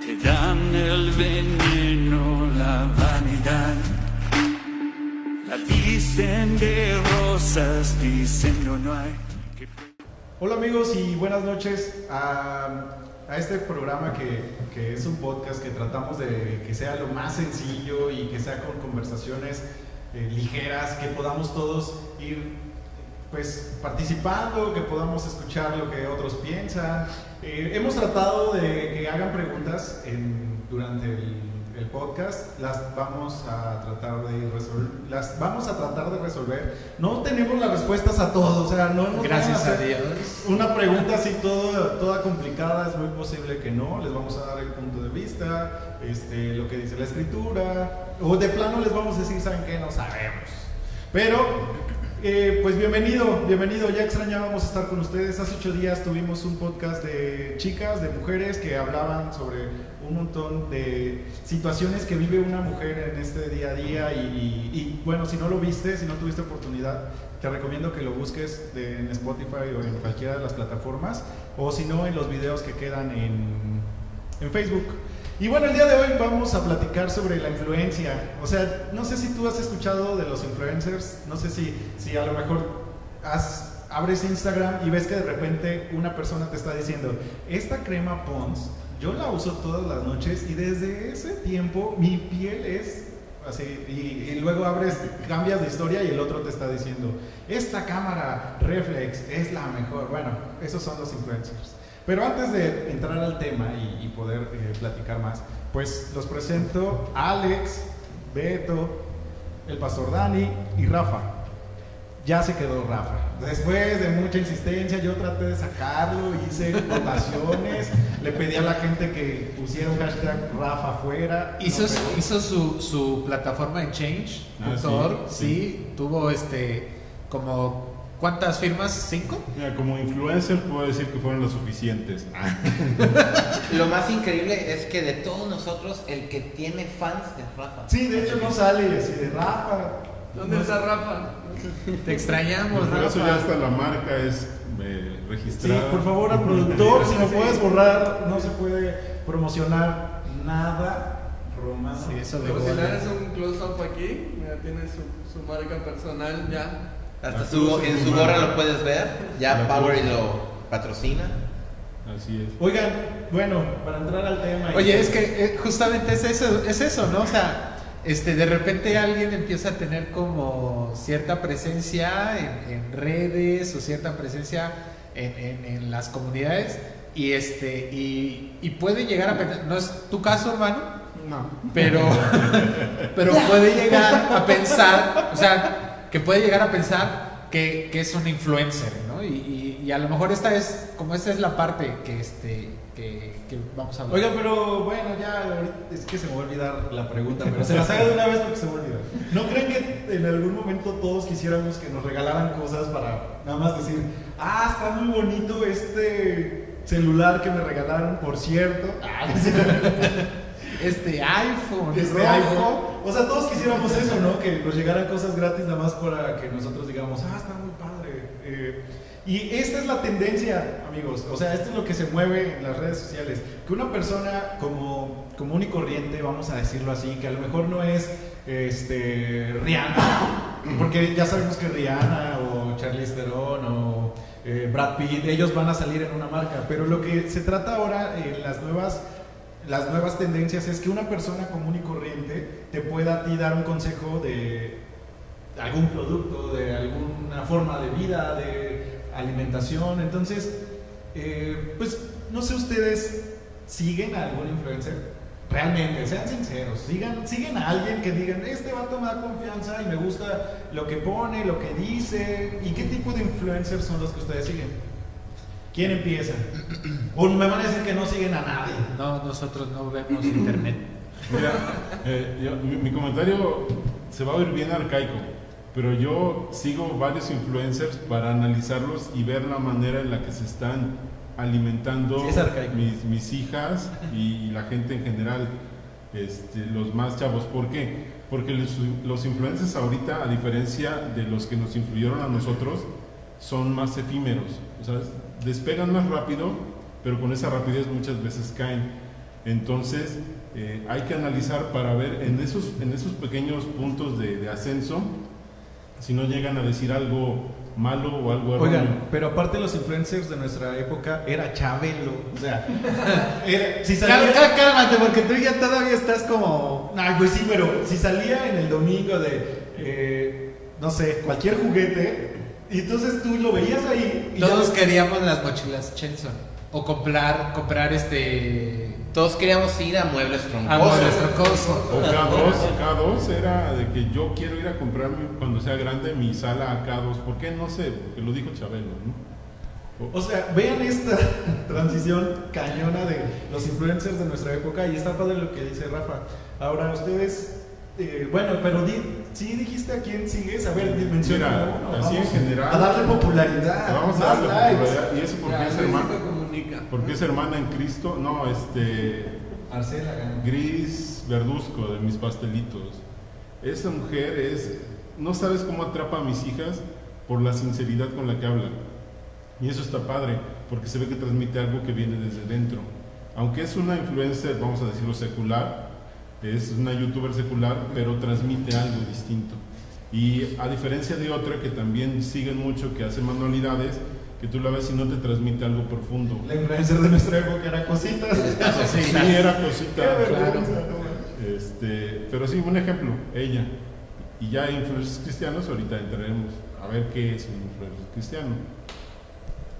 Te dan el veneno, la vanidad. La visten de rosas, dicen no, hay. Hola amigos y buenas noches a, a este programa que, que es un podcast que tratamos de que sea lo más sencillo y que sea con conversaciones eh, ligeras, que podamos todos ir pues participando, que podamos escuchar lo que otros piensan. Eh, hemos tratado de que hagan preguntas en- durante el, el podcast, las vamos a tratar de resolver, las vamos a tratar de resolver. No tenemos las respuestas a todo, o sea, no nos Gracias a hacer- Dios. una pregunta así todo, toda complicada, es muy posible que no. Les vamos a dar el punto de vista, este, lo que dice la escritura, o de plano les vamos a decir, ¿saben qué? No sabemos. Pero, eh, pues bienvenido, bienvenido. Ya extrañábamos estar con ustedes. Hace ocho días tuvimos un podcast de chicas, de mujeres que hablaban sobre un montón de situaciones que vive una mujer en este día a día. Y, bueno, si no lo viste, si no tuviste oportunidad, te recomiendo que lo busques en Spotify o en cualquiera de las plataformas, o si no, en los videos que quedan en, en Facebook. Y bueno, el día de hoy vamos a platicar sobre la influencia. O sea, no sé si tú has escuchado de los influencers, no sé si, si a lo mejor has- abres Instagram y ves que de repente una persona te está diciendo, esta crema Pond's, yo la uso todas las noches y desde ese tiempo mi piel es así. Y, y luego abres, cambias de historia y el otro te está diciendo, esta cámara reflex es la mejor. Bueno, esos son los influencers. Pero antes de entrar al tema y, y poder eh, platicar más, pues los presento a Alex, Beto, el pastor Dani y Rafa. Ya se quedó Rafa. Después de mucha insistencia, yo traté de sacarlo, hice votaciones, le pedí a la gente que pusiera un hashtag Rafa afuera. Hizo, no su- hizo su, su plataforma en Change.org, Ah, sí, sí, tuvo este como ¿cuántas firmas? ¿Cinco? Mira, como influencer puedo decir que fueron los suficientes. Lo más increíble es que de todos nosotros, el que tiene fans es Rafa. Sí, de hecho no sale así de Rafa. ¿Dónde No está. Rafa? Te extrañamos, Por eso ya Rafa. hasta la marca es eh, Sí, registrada. por favor, al productor, si me Sí. puedes borrar, no se puede promocionar nada romano. Sí, eso de Pero si le Google. das un close-up aquí, mira, tiene su, su marca personal ya. Hasta su, en su gorra lo puedes ver. Ya Power lo patrocina. Así es. Oigan, bueno, para entrar al tema. y- Oye, es que eh, justamente es eso, es eso, ¿no? O sea, este, de repente alguien empieza a tener como cierta presencia en, en redes o cierta presencia en, en- en las comunidades y este y, y puede llegar a pensar, no es tu caso, hermano, No. pero pero puede llegar a pensar, o sea, que puede llegar a pensar que, que es un influencer, ¿no? Y, y- y a lo mejor esta es, como esta es la parte que este que, que vamos a hablar. Oigan, pero bueno, ya es que se me va a olvidar la pregunta, pero se las hago de una vez porque se me olvidó. ¿No creen que en algún momento todos quisiéramos que nos regalaran cosas para nada más decir, ah, está muy bonito este celular que me regalaron, por cierto? Ah, Este iPhone, este rojo. iPhone. O sea, todos quisiéramos eso, ¿no? Que nos llegaran cosas gratis nada más para que nosotros digamos, ah, está muy padre. Eh, y esta es la tendencia, amigos. O sea, esto es lo que se mueve en las redes sociales. Que una persona como común y corriente, vamos a decirlo así, que a lo mejor no es este, Rihanna, porque ya sabemos que Rihanna o Charlize Theron o eh, Brad Pitt, ellos van a salir en una marca. Pero lo que se trata ahora en las nuevas las nuevas tendencias es que una persona común y corriente te pueda a ti dar un consejo de algún producto, de alguna forma de vida, de alimentación. Entonces, eh, pues no sé ustedes, ¿siguen a algún influencer? Realmente, sean sinceros, sigan, siguen a alguien que digan, este vato me da confianza y me gusta lo que pone, lo que dice. ¿Y qué tipo de influencers son los que ustedes siguen? ¿Quién empieza? O me van a decir que no siguen a nadie. No, nosotros no vemos internet. Mira, eh, yo- mi, mi comentario se va a oír bien arcaico, pero yo sigo varios influencers para analizarlos y ver la manera en la que se están alimentando Sí, es mis, mis hijas y la gente en general, este, los más chavos. ¿Por qué? Porque los, los influencers ahorita, a diferencia de los que nos influyeron a nosotros, son más efímeros. O sea, despegan más rápido pero con esa rapidez muchas veces caen. Entonces, eh, hay que analizar para ver en esos, en esos pequeños puntos de, de ascenso, si no llegan a decir algo malo o algo erróneo. Oigan, pero aparte los influencers de nuestra época era Chabelo, o sea, era- si salía... cal- Cálmate, porque tú ya todavía estás como. Ay, pues sí, pero si salía en el domingo de, eh, no sé, cualquier juguete, y entonces tú lo veías ahí y ya- Todos queríamos las mochilas Chenson. O comprar, comprar este. Todos queríamos ir a Muebles A Troncosos. nuestro coso. O K2, K2 era de que yo quiero ir a comprar mi- cuando sea grande mi sala a K2. ¿Por qué? No sé, porque lo dijo Chabelo, ¿no? O sea, vean esta transición cañona de los influencers de nuestra época y está padre lo que dice Rafa. Ahora ustedes, eh, bueno, pero di, sí dijiste a quién sigues, a ver, menciona Mira, uno, así en general. A darle popularidad. Vamos a más darle likes. popularidad. ¿Y eso por qué Ya, es hermana? comunica. Porque es hermana en Cristo. No, este. Marcela ganó. Gris Verduzco de mis pastelitos. Esa mujer es. No sabes cómo atrapa a mis hijas por la sinceridad con la que habla. Y eso está padre, porque se ve que transmite algo que viene desde dentro. Aunque es una influencer, vamos a decirlo secular, es una youtuber secular, pero transmite algo distinto. Y a diferencia de otra que también siguen mucho, que hace manualidades, que tú la ves y no te transmite algo profundo. La influencer de nuestra época era cositas. Sí, era cosita. Qué vergüenza, no manches. Este, pero sí, un ejemplo, ella. Y ya influencers cristianos, ahorita entraremos a ver qué es un influencer cristiano.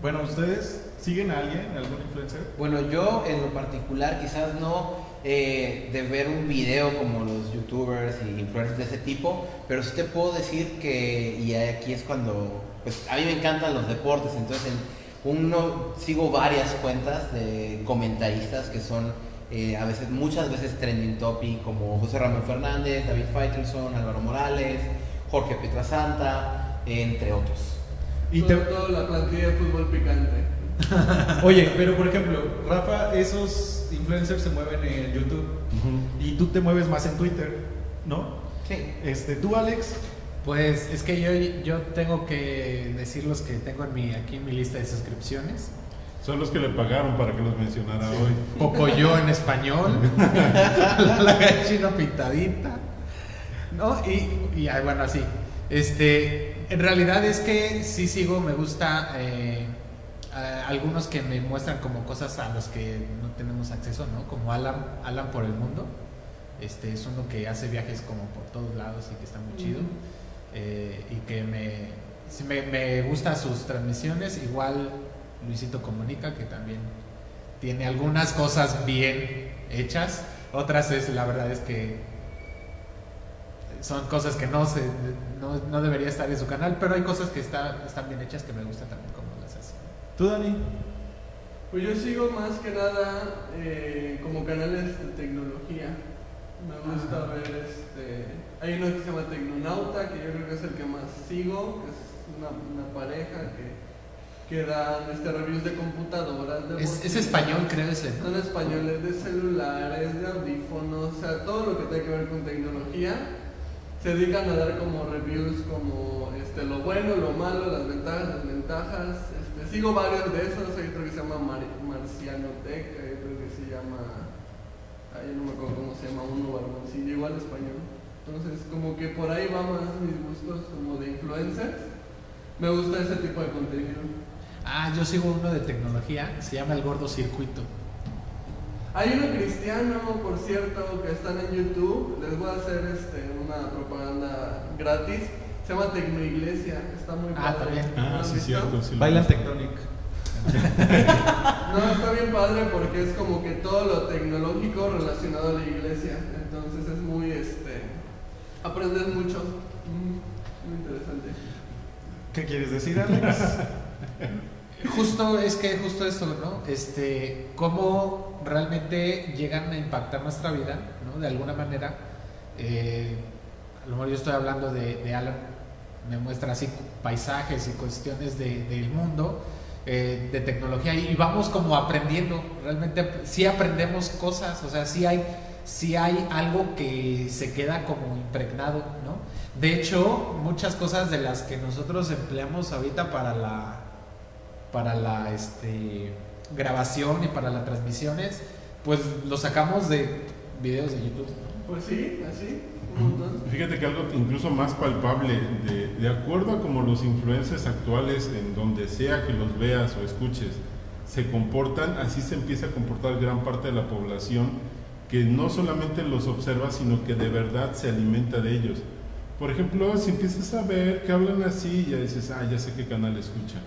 Bueno, ¿ustedes siguen a alguien, algún influencer? Bueno, yo en lo particular quizás no eh, de ver un video como los youtubers y influencers de ese tipo, pero sí te puedo decir que, y aquí es cuando, pues a mí me encantan los deportes, entonces en uno sigo varias cuentas de comentaristas que son eh, a veces, muchas veces trending topic, como José Ramón Fernández, David Faitelson, Álvaro Morales, Jorge Pietrasanta, entre otros. Y Todo- te- toda la plantilla de fútbol picante. Oye, pero por ejemplo, Rafa, esos influencers se mueven en YouTube y tú te mueves más en Twitter, ¿no? Sí. Este, tú, Alex, Pues es que yo, yo tengo que decir los que tengo en mi, aquí en mi lista de suscripciones. Son los que le pagaron para que los mencionara hoy. Pocoyo en español, la gallina pintadita, ¿no? Y, y bueno, así. Este, en realidad es que sí sigo, me gusta eh, a- algunos que me muestran como cosas a los que no tenemos acceso, ¿no? Como Alan, Alan por el mundo. Este es uno que hace viajes como por todos lados y que está muy chido. Eh, y que me, me, me gustan sus transmisiones. Igual Luisito Comunica, que también tiene algunas cosas bien hechas. Otras es, la verdad es que son cosas que no, se, no, no debería estar en su canal, pero hay cosas que está- están bien hechas que me gustan también como las. Tú, Dani. Pues yo sigo más que nada eh, como canales de tecnología. Me gusta ver este. Hay uno que se llama Tecnonauta, que yo creo que es el que más sigo, que es una, una pareja que, que dan este, reviews de computadoras. De Es, es español, creo ese. Son españoles de celulares, de audífonos, o sea, todo lo que tenga que ver con tecnología. Se dedican a dar como reviews como este, lo bueno, lo malo, las ventajas, desventajas. Este, sigo varios de esos, hay otro que se llama Mar Marciano Tech, hay otro que se llama, ay, no me acuerdo cómo se llama, uno barboncillo, igual español. Entonces, como que por ahí van más mis gustos como de influencers. Me gusta ese tipo de contenido. Ah, yo sigo uno de tecnología, se llama El Gordo Circuito. Hay uno cristiano, por cierto, que están en YouTube. Les voy a hacer este, una propaganda gratis. Se llama Tecnoiglesia. Está muy Ah, padre. también. ¿No Ah, sí, visto? cierto. sí lo Bailan vi. Tectonic. No, está bien padre porque es como que todo lo tecnológico relacionado a la iglesia. Entonces es muy, este, aprendes mucho. Mm, Muy interesante. ¿Qué quieres decir, Alex? Justo es que justo esto, ¿no? Este, cómo realmente llegan a impactar nuestra vida, ¿no? De alguna manera. Eh, a lo mejor yo estoy hablando de, de Alan, me muestra así paisajes y cuestiones de- del mundo, eh, de tecnología, y vamos como aprendiendo. Realmente sí aprendemos cosas, o sea, sí hay, sí hay algo que se queda como impregnado, ¿no? De hecho, muchas cosas de las que nosotros empleamos ahorita para la para la este grabación y para las transmisiones, pues lo sacamos de videos de YouTube. Pues sí, así, un montón. Fíjate que algo incluso más palpable, de, de acuerdo a como los influencers actuales, en donde sea que los veas o escuches, se comportan, así se empieza a comportar gran parte de la población que no solamente los observa, sino que de verdad se alimenta de ellos. Por ejemplo, si empiezas a ver que hablan así, ya dices, ah, ya sé qué canal escuchan.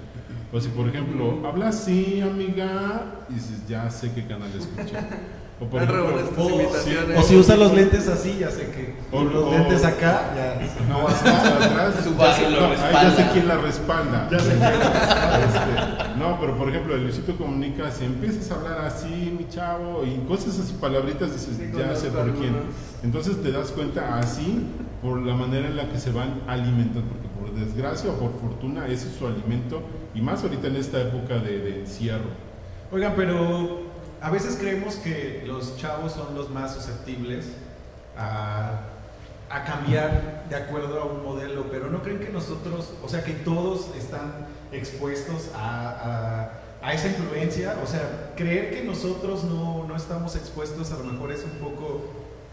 O si, por ejemplo, habla así, amiga, y dices, ya sé qué canal escuchan. O por ejemplo, O, imitaciones. o si usa los lentes así, ya sé que. O- los lentes acá, ya. No, hacia atrás. Su ya sé- no, ya sé respalda. quién la respalda. Ya sé quién Este, no, pero por ejemplo, el Luisito Comunica, si empiezas a hablar así, mi chavo, y cosas así, palabritas, dices, Sí, ya sé por quién. Entonces te das cuenta así por la manera en la que se van alimentando, porque por desgracia o por fortuna ese es su alimento, y más ahorita en esta época de, de encierro. Oigan, pero a veces creemos que los chavos son los más susceptibles a, cambiar de acuerdo a un modelo, pero no creen que nosotros, o sea, que todos están expuestos a, esa influencia, o sea, creer que nosotros no, no estamos expuestos a lo mejor es un poco,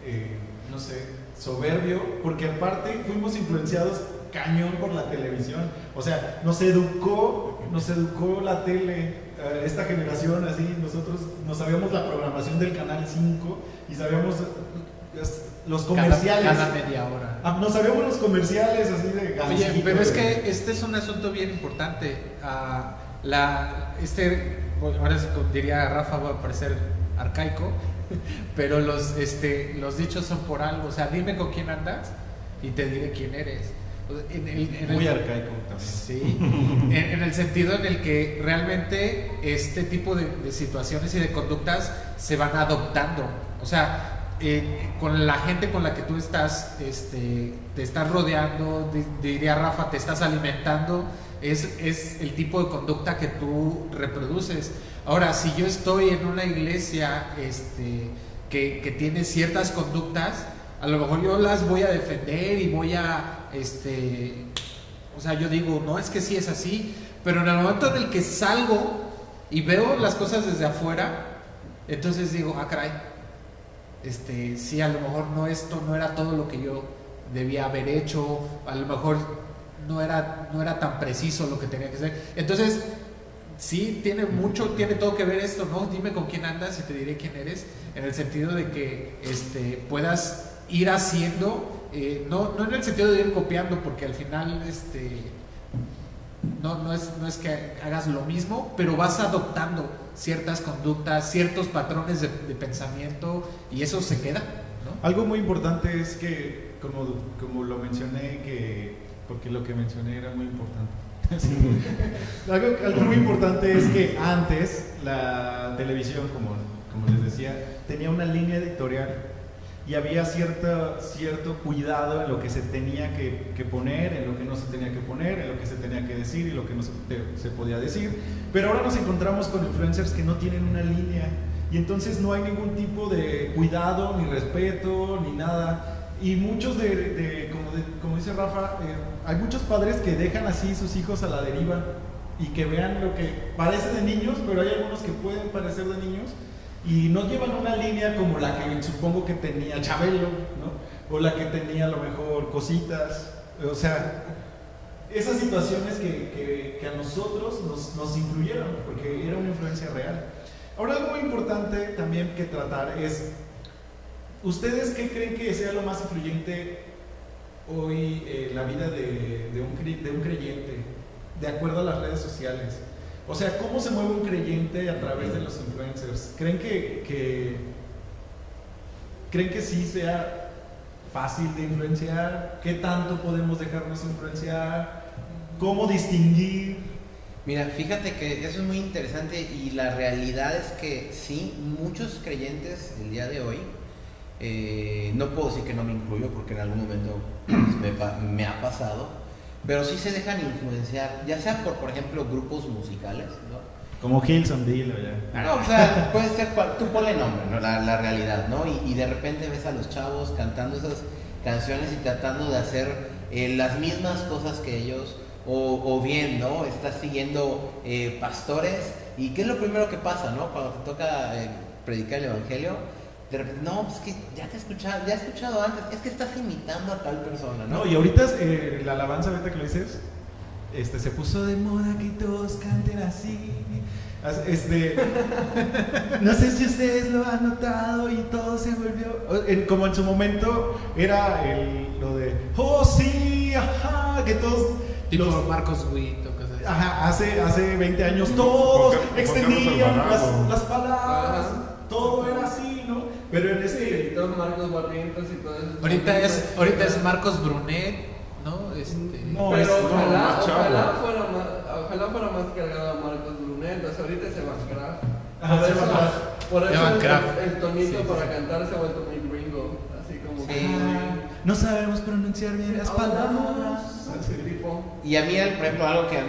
eh, no sé, soberbio, porque aparte fuimos influenciados cañón por la televisión, o sea, nos educó, nos educó la tele, esta generación así, nosotros no sabíamos la programación del canal 5 y sabíamos eh, los Cada- comerciales. Cada, media hora. Ah, no sabíamos los comerciales así de Oye, Gansito, pero es que este es un asunto bien importante. Ah, la, este, bueno, ahora diría Rafa, va a parecer arcaico, pero los, este, los dichos son por algo. O sea, dime con quién andas y te diré quién eres. En el- en el- Muy arcaico también. Sí, en, en el sentido en el que realmente este tipo de, de situaciones y de conductas se van adoptando. O sea, eh, con la gente con la que tú estás, este, te estás rodeando, di- diría Rafa, te estás alimentando, es, es el tipo de conducta que tú reproduces. Ahora, si yo estoy en una iglesia este, que, que tiene ciertas conductas, a lo mejor yo las voy a defender y voy a, este, o sea, yo digo, no es que sí es así, pero en el momento en el que salgo y veo las cosas desde afuera, entonces digo, ah, caray, este, sí, a lo mejor no esto no era todo lo que yo debía haber hecho, a lo mejor no era, no era tan preciso lo que tenía que ser. Entonces, sí, tiene mucho, tiene todo que ver esto, ¿no? Dime con quién andas y te diré quién eres, en el sentido de que este, puedas ir haciendo, eh, no, no en el sentido de ir copiando, porque al final, este, no, no, es, no es que hagas lo mismo, pero vas adoptando ciertas conductas, ciertos patrones de, pensamiento y eso se queda. Algo muy importante es que, como, como lo mencioné, que, porque lo que mencioné era muy importante. Algo, algo muy importante es que antes la televisión, como, como les decía, tenía una línea editorial y había cierta, cierto cuidado en lo que se tenía que, que poner, en lo que no se tenía que poner, en lo que se tenía que decir y lo que no se, podía decir. Pero ahora nos encontramos con influencers que no tienen una línea y entonces no hay ningún tipo de cuidado, ni respeto, ni nada. Y muchos de- como dice Rafa, eh, hay muchos padres que dejan así sus hijos a la deriva y que vean lo que parece de niños, pero hay algunos que pueden parecer de niños y no llevan una línea como la que supongo que tenía Chabelo, ¿no? O la que tenía a lo mejor cositas. O sea, esas situaciones que, que- que a nosotros nos, nos influyeron, porque era una influencia real. Ahora, algo muy importante también que tratar es, ¿ustedes qué creen que sea lo más influyente hoy en la vida de, de un, de un creyente, de acuerdo a las redes sociales? O sea, ¿cómo se mueve un creyente a través de los influencers? ¿Creen que, que- creen que sí sea fácil de influenciar? ¿Qué tanto podemos dejarnos influenciar? ¿Cómo distinguir? Mira, fíjate que eso es muy interesante y la realidad es que sí, muchos creyentes el día de hoy, eh, no puedo decir que no me incluyo porque en algún momento me, me ha pasado, pero sí se dejan influenciar, ya sea por, por ejemplo, grupos musicales, ¿no? Como Hilson, dilo ya. No, o sea, puede ser, cual- tú ponle nombre, ¿no? La, la realidad, ¿no? Y, y de repente ves a los chavos cantando esas canciones y tratando de hacer eh, las mismas cosas que ellos, o, o bien, ¿no? Estás siguiendo eh, pastores ¿Y qué es lo primero que pasa, no? Cuando te toca eh, predicar el evangelio, de repente, no, pues que ya te he escuchado, ya he escuchado antes, es que estás imitando a tal persona, ¿no? No, y ahorita eh, la alabanza, ahorita que lo dices, este, se puso de moda que todos canten así. As- Este, no sé si ustedes lo han notado y todo se volvió. como en su momento era el, lo de, oh sí, ajá, que todos. Tipo los- Marcos Witt o cosas así. Ajá, hace, hace 20 años todos extendían las, las palabras, todo era así, ¿no? Pero en Sí, este. y todos Marcos Barrientos y todo eso. Ahorita es, ahorita es Marcos Brunet, ¿no? Este, No, Pero es- no, ojalá, más chavo. ojalá, fuera más, ojalá fuera más cargado a Marcos Brunet. O sea, ahorita es Evan Kraft. Ajá, por es eso, Evan Kraft. por eso Evan el, tonito Sí, para sí. cantar se ha vuelto muy gringo. Así como Sí. que. No sabemos pronunciar bien las palabras. Y a mí, por ejemplo, algo que a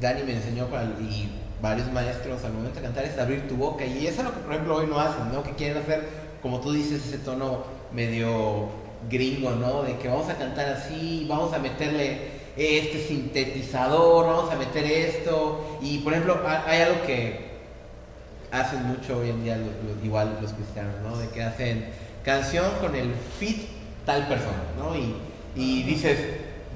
Dani me enseñó para- y varios maestros al momento de cantar es abrir tu boca. Y eso es lo que, por ejemplo, hoy no hacen, ¿no? Que quieren hacer, como tú dices, ese tono medio gringo, ¿no? De que vamos a cantar así, vamos a meterle este sintetizador, vamos a meter esto. Y, por ejemplo, ha- hay algo que hacen mucho hoy en día, los- los- igual los cristianos, ¿no? De que hacen canción con el fit tal persona, ¿no? Y, y dices,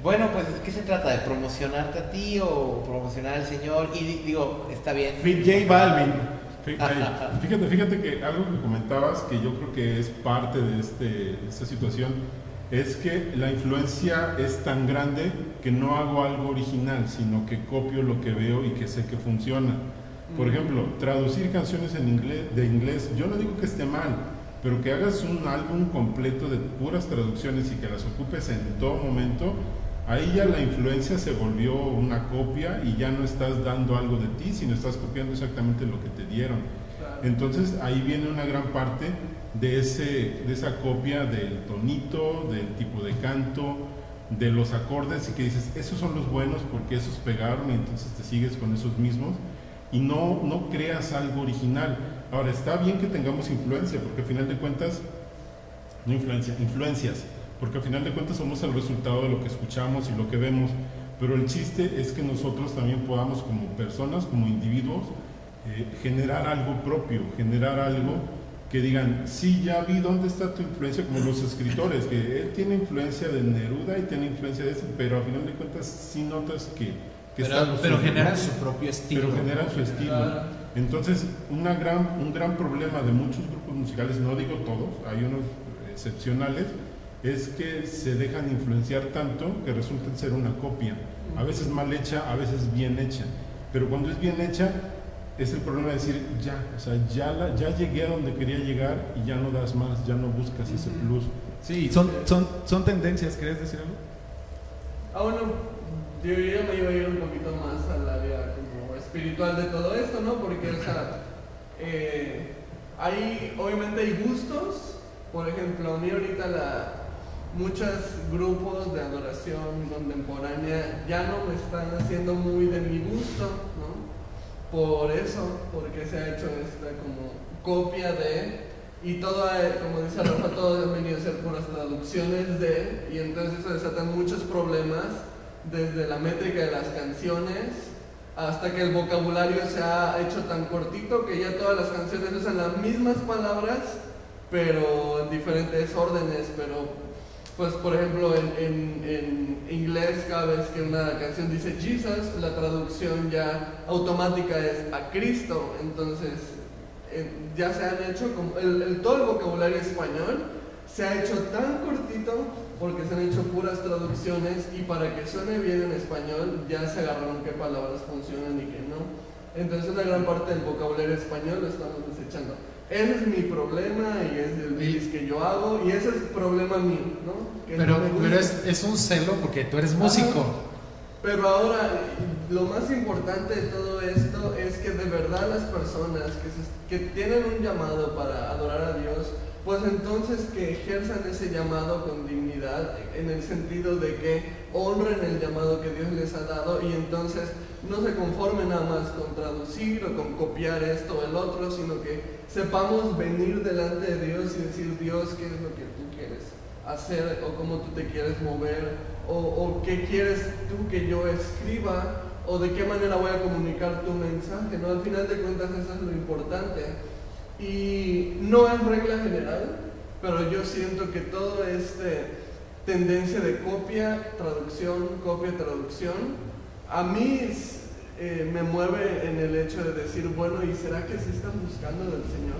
bueno, pues, ¿qué se trata? ¿De promocionarte a ti o promocionar al Señor? Y di- digo, está bien. Fit J Balvin. Fíjate, fíjate, que algo que comentabas que yo creo que es parte de, este, de esta situación es que la influencia es tan grande que no hago algo original, sino que copio lo que veo y que sé que funciona. Por ejemplo, traducir canciones en inglés, de inglés, yo no digo que esté mal, pero que hagas un álbum completo de puras traducciones y que las ocupes en todo momento, ahí ya la influencia se volvió una copia y ya no estás dando algo de ti, sino estás copiando exactamente lo que te dieron. Entonces ahí viene una gran parte de, ese, de esa copia del tonito, del tipo de canto, de los acordes y que dices, esos son los buenos porque esos pegaron y entonces te sigues con esos mismos y no, no creas algo original. Ahora, está bien que tengamos influencia porque al final de cuentas, no influencia, influencias, porque al final de cuentas somos el resultado de lo que escuchamos y lo que vemos, pero el chiste es que nosotros también podamos como personas, como individuos, eh, generar algo propio, generar algo que digan, sí, ya vi dónde está tu influencia, como los escritores, que él tiene influencia de Neruda y tiene influencia de ese, pero al final de cuentas sí notas que, que pero, pero generan su propio estilo. pero generan su estilo. Claro. Entonces, una gran, un gran problema de muchos grupos musicales, no digo todos, hay unos excepcionales, es que se dejan influenciar tanto que resultan ser una copia, a veces mal hecha, a veces bien hecha. Pero cuando es bien hecha, es el problema de decir, ya, o sea, ya, la- ya llegué a donde quería llegar y ya no das más, ya no buscas ese plus. Sí, son, son, son tendencias, ¿querés decir algo? Ah, bueno, yo ya me iba a ir un poquito más al área como espiritual de todo esto, ¿no? Porque, o sea, eh, hay, obviamente hay gustos. Por ejemplo, a mí ahorita la, muchos grupos de adoración contemporánea ya no me están haciendo muy de mi gusto, ¿no? Por eso, porque se ha hecho esta como copia de y todo, ha- como dice Rafa, todo han venido a ser puras traducciones de, y entonces eso desatan muchos problemas, desde la métrica de las canciones hasta que el vocabulario se ha hecho tan cortito que ya todas las canciones usan las mismas palabras, pero en diferentes órdenes, pero pues por ejemplo en, en- en inglés cada vez que una canción dice Jesus, la traducción ya automática es a Cristo, entonces eh, ya se han hecho como el, todo el vocabulario español se ha hecho tan cortito porque se han hecho puras traducciones y para que suene bien en español ya se agarraron qué palabras funcionan y qué no. Entonces una gran parte del vocabulario español lo estamos desechando. Ese es mi problema y es el bis que yo hago y ese es problema mío, ¿no? Que Pero, no pero es, es un celo porque tú eres músico. Pero ahora, lo más importante de todo esto es que de verdad las personas que, se- que tienen un llamado para adorar a Dios, pues entonces que ejerzan ese llamado con dignidad, en el sentido de que honren el llamado que Dios les ha dado y entonces no se conformen nada más con traducir o con copiar esto o el otro, sino que sepamos venir delante de Dios y decir, Dios, ¿qué es lo que tú quieres hacer o cómo tú te quieres mover o, o qué quieres tú que yo escriba o de qué manera voy a comunicar tu mensaje, ¿no? Al final de cuentas eso es lo importante. Y no es regla general, pero yo siento que todo este tendencia de copia, traducción, copia, traducción, a mí eh, me mueve en el hecho de decir, bueno, ¿y será que se están buscando del Señor?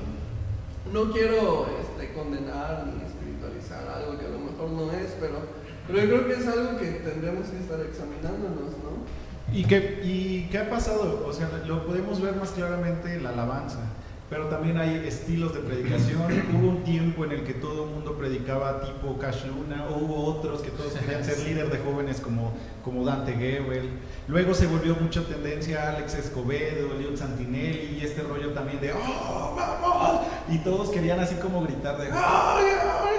No quiero este, condenar ni espiritualizar algo que a lo mejor no es, pero, pero yo creo que es algo que tendremos que estar examinándonos, ¿no? ¿Y qué, ¿Y qué ha pasado? O sea, lo podemos ver más claramente en la alabanza pero también hay estilos de predicación. Hubo un tiempo en el que todo el mundo predicaba tipo Cash Luna, o hubo otros que todos querían ser líder de jóvenes como, como Dante Gebel. Luego se volvió mucha tendencia Alex Escobedo, Leon Santinelli y este rollo también de ¡Oh, vamos! Y todos querían así como gritar de ¡Ay, ay,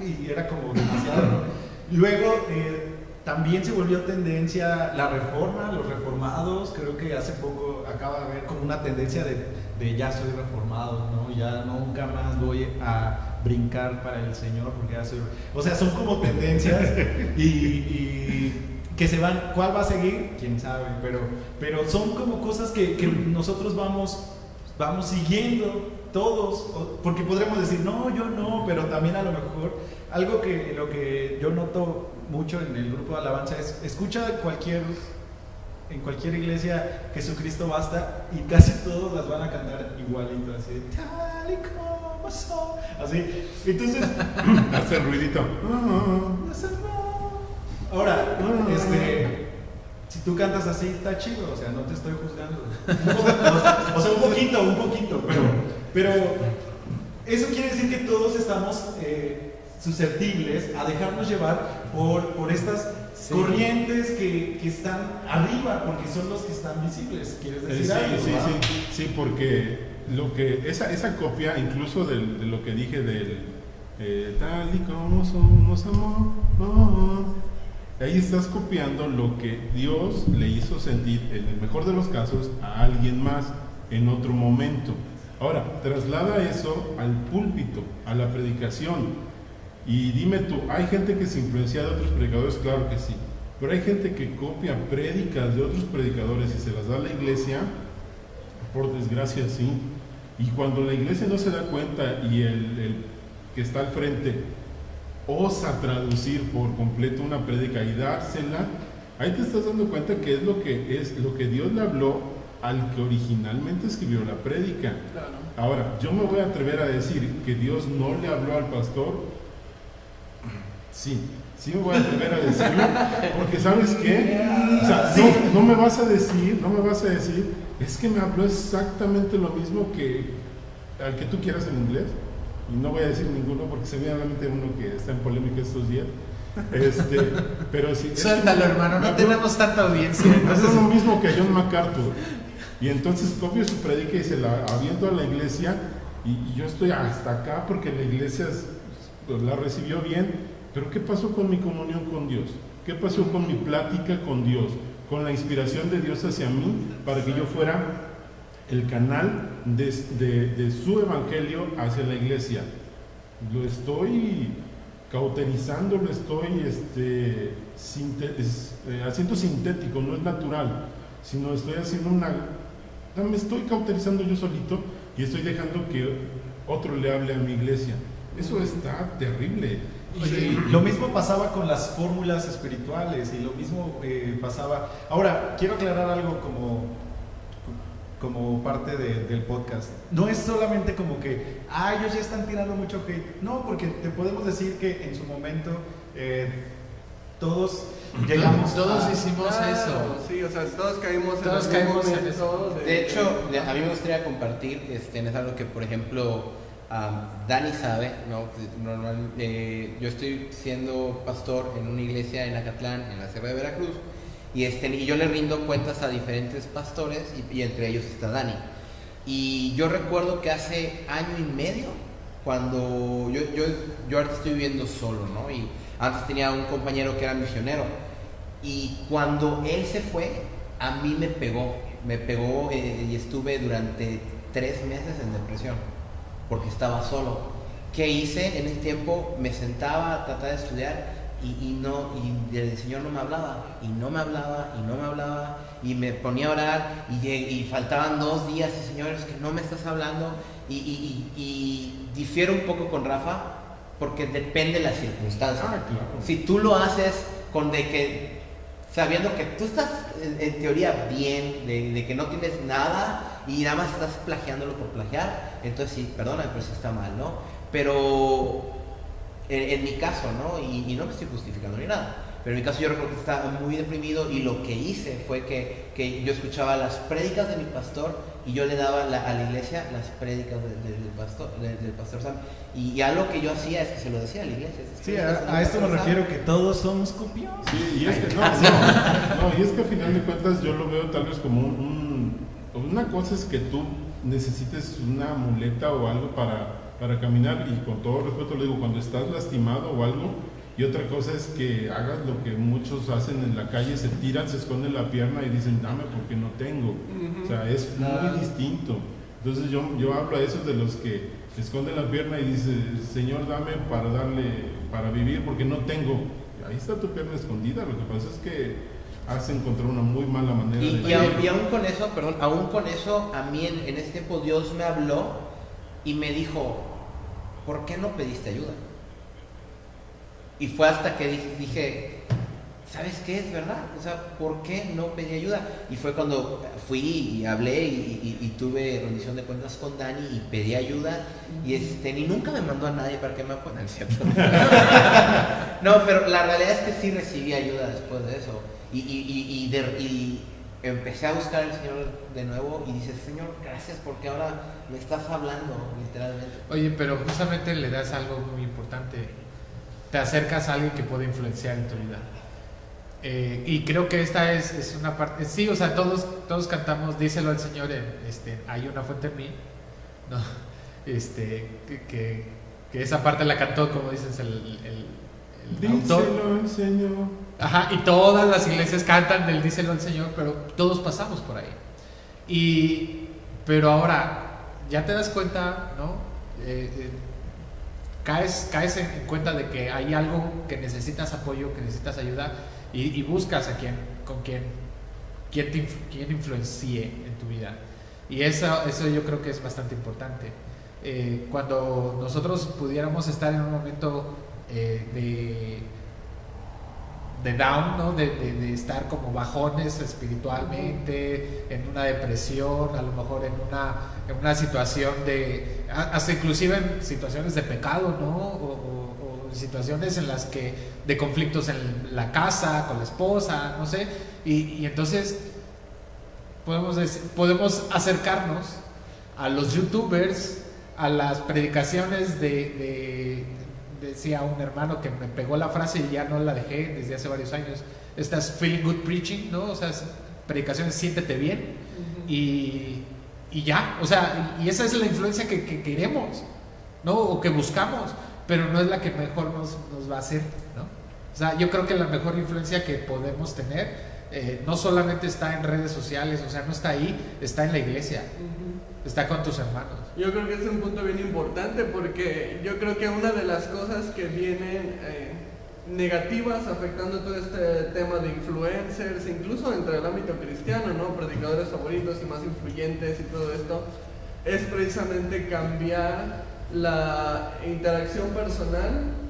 ay! Y era como demasiado. Luego eh, también se volvió tendencia la reforma, los reformados. Creo que hace poco acaba de haber como una tendencia de de ya soy reformado, ¿no? Ya nunca más voy a brincar para el Señor porque ya soy... O sea, son como tendencias y, que se van, ¿cuál va a seguir? Quién sabe, pero, pero son como cosas que, que nosotros vamos, vamos siguiendo todos, porque podremos decir, no, yo no, pero también a lo mejor algo que lo que yo noto mucho en el grupo de alabanza es, escucha cualquier en cualquier iglesia Jesucristo basta y casi todos las van a cantar igualito, así, tal y como son. Así, entonces, hace ruidito. Ahora, este, si tú cantas así, está chido, o sea, no te estoy juzgando. o sea, un poquito, un poquito, pero, pero eso quiere decir que todos estamos eh, susceptibles a dejarnos llevar por, por estas corrientes que, que, están arriba, porque son los que están visibles. ¿Quieres eh, decir sí, algo? Sí, sí, sí, porque lo que, esa, esa copia, incluso de lo que dije del eh, tal y como somos amor, ahí estás copiando lo que Dios le hizo sentir, en el mejor de los casos, a alguien más en otro momento. Ahora, traslada eso al púlpito, a la predicación. Y dime tú, ¿hay gente que se influencia de otros predicadores? Claro que sí. Pero hay gente que copia prédicas de otros predicadores y se las da a la iglesia, por desgracia sí. Y cuando la iglesia no se da cuenta y el, que está al frente osa traducir por completo una prédica y dársela, ahí te estás dando cuenta que es lo que es lo que Dios le habló al que originalmente escribió la prédica. Ahora, yo me voy a atrever a decir que Dios no le habló al pastor Sí, sí me voy a atrever a decirlo, porque ¿sabes qué? O sea, no, me vas a decir, no me vas a decir, es que me habló exactamente lo mismo que al que tú quieras en inglés, y no voy a decir ninguno porque se viene a la mente uno que está en polémica estos días. Este, pero sí. Suéltalo, hermano, no tenemos tanta audiencia. Entonces es lo mismo que John MacArthur. Y entonces copio su predica y se la aviento a la iglesia, y, y yo estoy hasta acá porque la iglesia la recibió bien, pero ¿qué pasó con mi comunión con Dios? ¿Qué pasó con mi plática con Dios? Con la inspiración de Dios hacia mí para que yo fuera el canal de, su evangelio hacia la iglesia. Lo estoy cauterizando, lo estoy este, eh, haciendo sintético, no es natural, sino estoy haciendo una... Me estoy cauterizando yo solito y estoy dejando que otro le hable a mi iglesia. Eso está terrible lo mismo pasaba con las fórmulas espirituales y lo mismo eh, pasaba. Ahora, quiero aclarar algo como, como parte del podcast. No es solamente como que, ah, ellos ya están tirando mucho hate. No, porque te podemos decir que en su momento eh, todos llegamos. Todos hicimos eso. Sí, o sea, todos caímos todos en, caímos en eso. De, hecho, a mí me gustaría compartir, este, es algo que, por ejemplo, Dani sabe, ¿no? Eh, yo estoy siendo pastor en una iglesia en Acatlán, en la Sierra de Veracruz, y, este, y yo le rindo cuentas a diferentes pastores, y, entre ellos está Dani. Y yo recuerdo que hace año y medio, cuando yo, yo, yo ahorita estoy viviendo solo, ¿no? Y antes tenía un compañero que era misionero, y cuando él se fue, a mí me pegó, me pegó eh, y estuve durante tres meses en depresión porque estaba solo. ¿Qué hice en ese tiempo? Me sentaba a tratar de estudiar y, y no, y el Señor no me hablaba, y no me hablaba, y no me hablaba, y me ponía a orar, y, y faltaban dos días, y Señor, es que no me estás hablando, y, difiero un poco con Rafa, porque depende de las circunstancias. Ah, claro. Si tú lo haces con de que, sabiendo que tú estás en, en teoría bien, de, de que no tienes nada y nada más estás plagiándolo por plagiar, entonces sí, perdóname, pero eso está mal, ¿no? Pero en, en mi caso, ¿no? Y, y no me estoy justificando ni nada. Pero en mi caso yo recuerdo que estaba muy deprimido y lo que hice fue que, que yo escuchaba las prédicas de mi pastor y yo le daba la- a la iglesia las prédicas de- de- del, pastor, de- del pastor Sam. Y, y algo que yo hacía es que se lo decía a la iglesia. Sí, a, a esto me refiero que todos somos copiosos. Sí, y es que, no, no, no, y es que a final de cuentas yo lo veo tal vez como un, un- una cosa es que tú necesites una muleta o algo para, para caminar y con todo respeto le digo, cuando estás lastimado o algo, y otra cosa es que hagas lo que muchos hacen en la calle, se tiran, se esconden la pierna y dicen, dame porque no tengo. O sea, es muy distinto. Entonces yo, yo hablo a esos de los que esconden la pierna y dicen, Señor, dame para darle, para vivir porque no tengo. Ahí está tu pierna escondida. Lo que pasa es que has encontrado una muy mala manera Y, de y, aún, y aún con eso, perdón, aún con eso, a mí en, en este tiempo Dios me habló y me dijo, ¿por qué no pediste ayuda? Y fue hasta que dije, dije, ¿sabes qué es verdad? O sea, ¿por qué no pedí ayuda? Y fue cuando fui y hablé y, y- y tuve rendición de cuentas con Dani y pedí ayuda y este, ni nunca me mandó a nadie para que me apoyen, ¿no es cierto? no, pero la realidad es que sí recibí ayuda después de eso. Y, y, de- y empecé a buscar al Señor de nuevo y dices, Señor, gracias porque ahora me estás hablando, literalmente. Oye, pero justamente le das algo muy importante. Te acercas a alguien que puede influenciar en tu vida. Eh, y creo que esta es, es una parte. Sí, o sea, todos, todos cantamos, díselo al Señor, en, este, hay una fuente en mí. No, este, que, que, esa parte la cantó, como dices, el, el, el autor. Díselo al Señor. Ajá, y todas las iglesias cantan del díselo al Señor, pero todos pasamos por ahí. Y, pero ahora, ya te das cuenta, ¿no? Eh, eh, caes, caes en, en cuenta de que hay algo que necesitas apoyo, que necesitas ayuda, y, y buscas a quien, con quien, quien, te quien influencie en tu vida. Y eso, eso yo creo que es bastante importante. Eh, cuando nosotros pudiéramos estar en un momento eh, de de down, ¿no? De, de- de estar como bajones espiritualmente, en una depresión, a lo mejor en una, en una situación de, hasta inclusive en situaciones de pecado, ¿no? O, o- o situaciones en las que, de conflictos en la casa, con la esposa, no sé, y, y entonces podemos, dec- podemos acercarnos a los youtubers, a las predicaciones de, de- decía un hermano que me pegó la frase y ya no la dejé desde hace varios años, estas feeling good preaching, ¿no? O sea, es- predicaciones siéntete bien y, y ya, o sea, y esa es la influencia que, que queremos, ¿no? O que buscamos, pero no es la que mejor nos, nos va a hacer. O sea, yo creo que la mejor influencia que podemos tener eh, no solamente está en redes sociales, o sea, no está ahí, está en la iglesia, está con tus hermanos. Yo creo que es un punto bien importante porque yo creo que una de las cosas que vienen eh, negativas afectando todo este tema de influencers, incluso entre el ámbito cristiano, ¿no? Predicadores favoritos y más influyentes y todo esto, es precisamente cambiar la interacción personal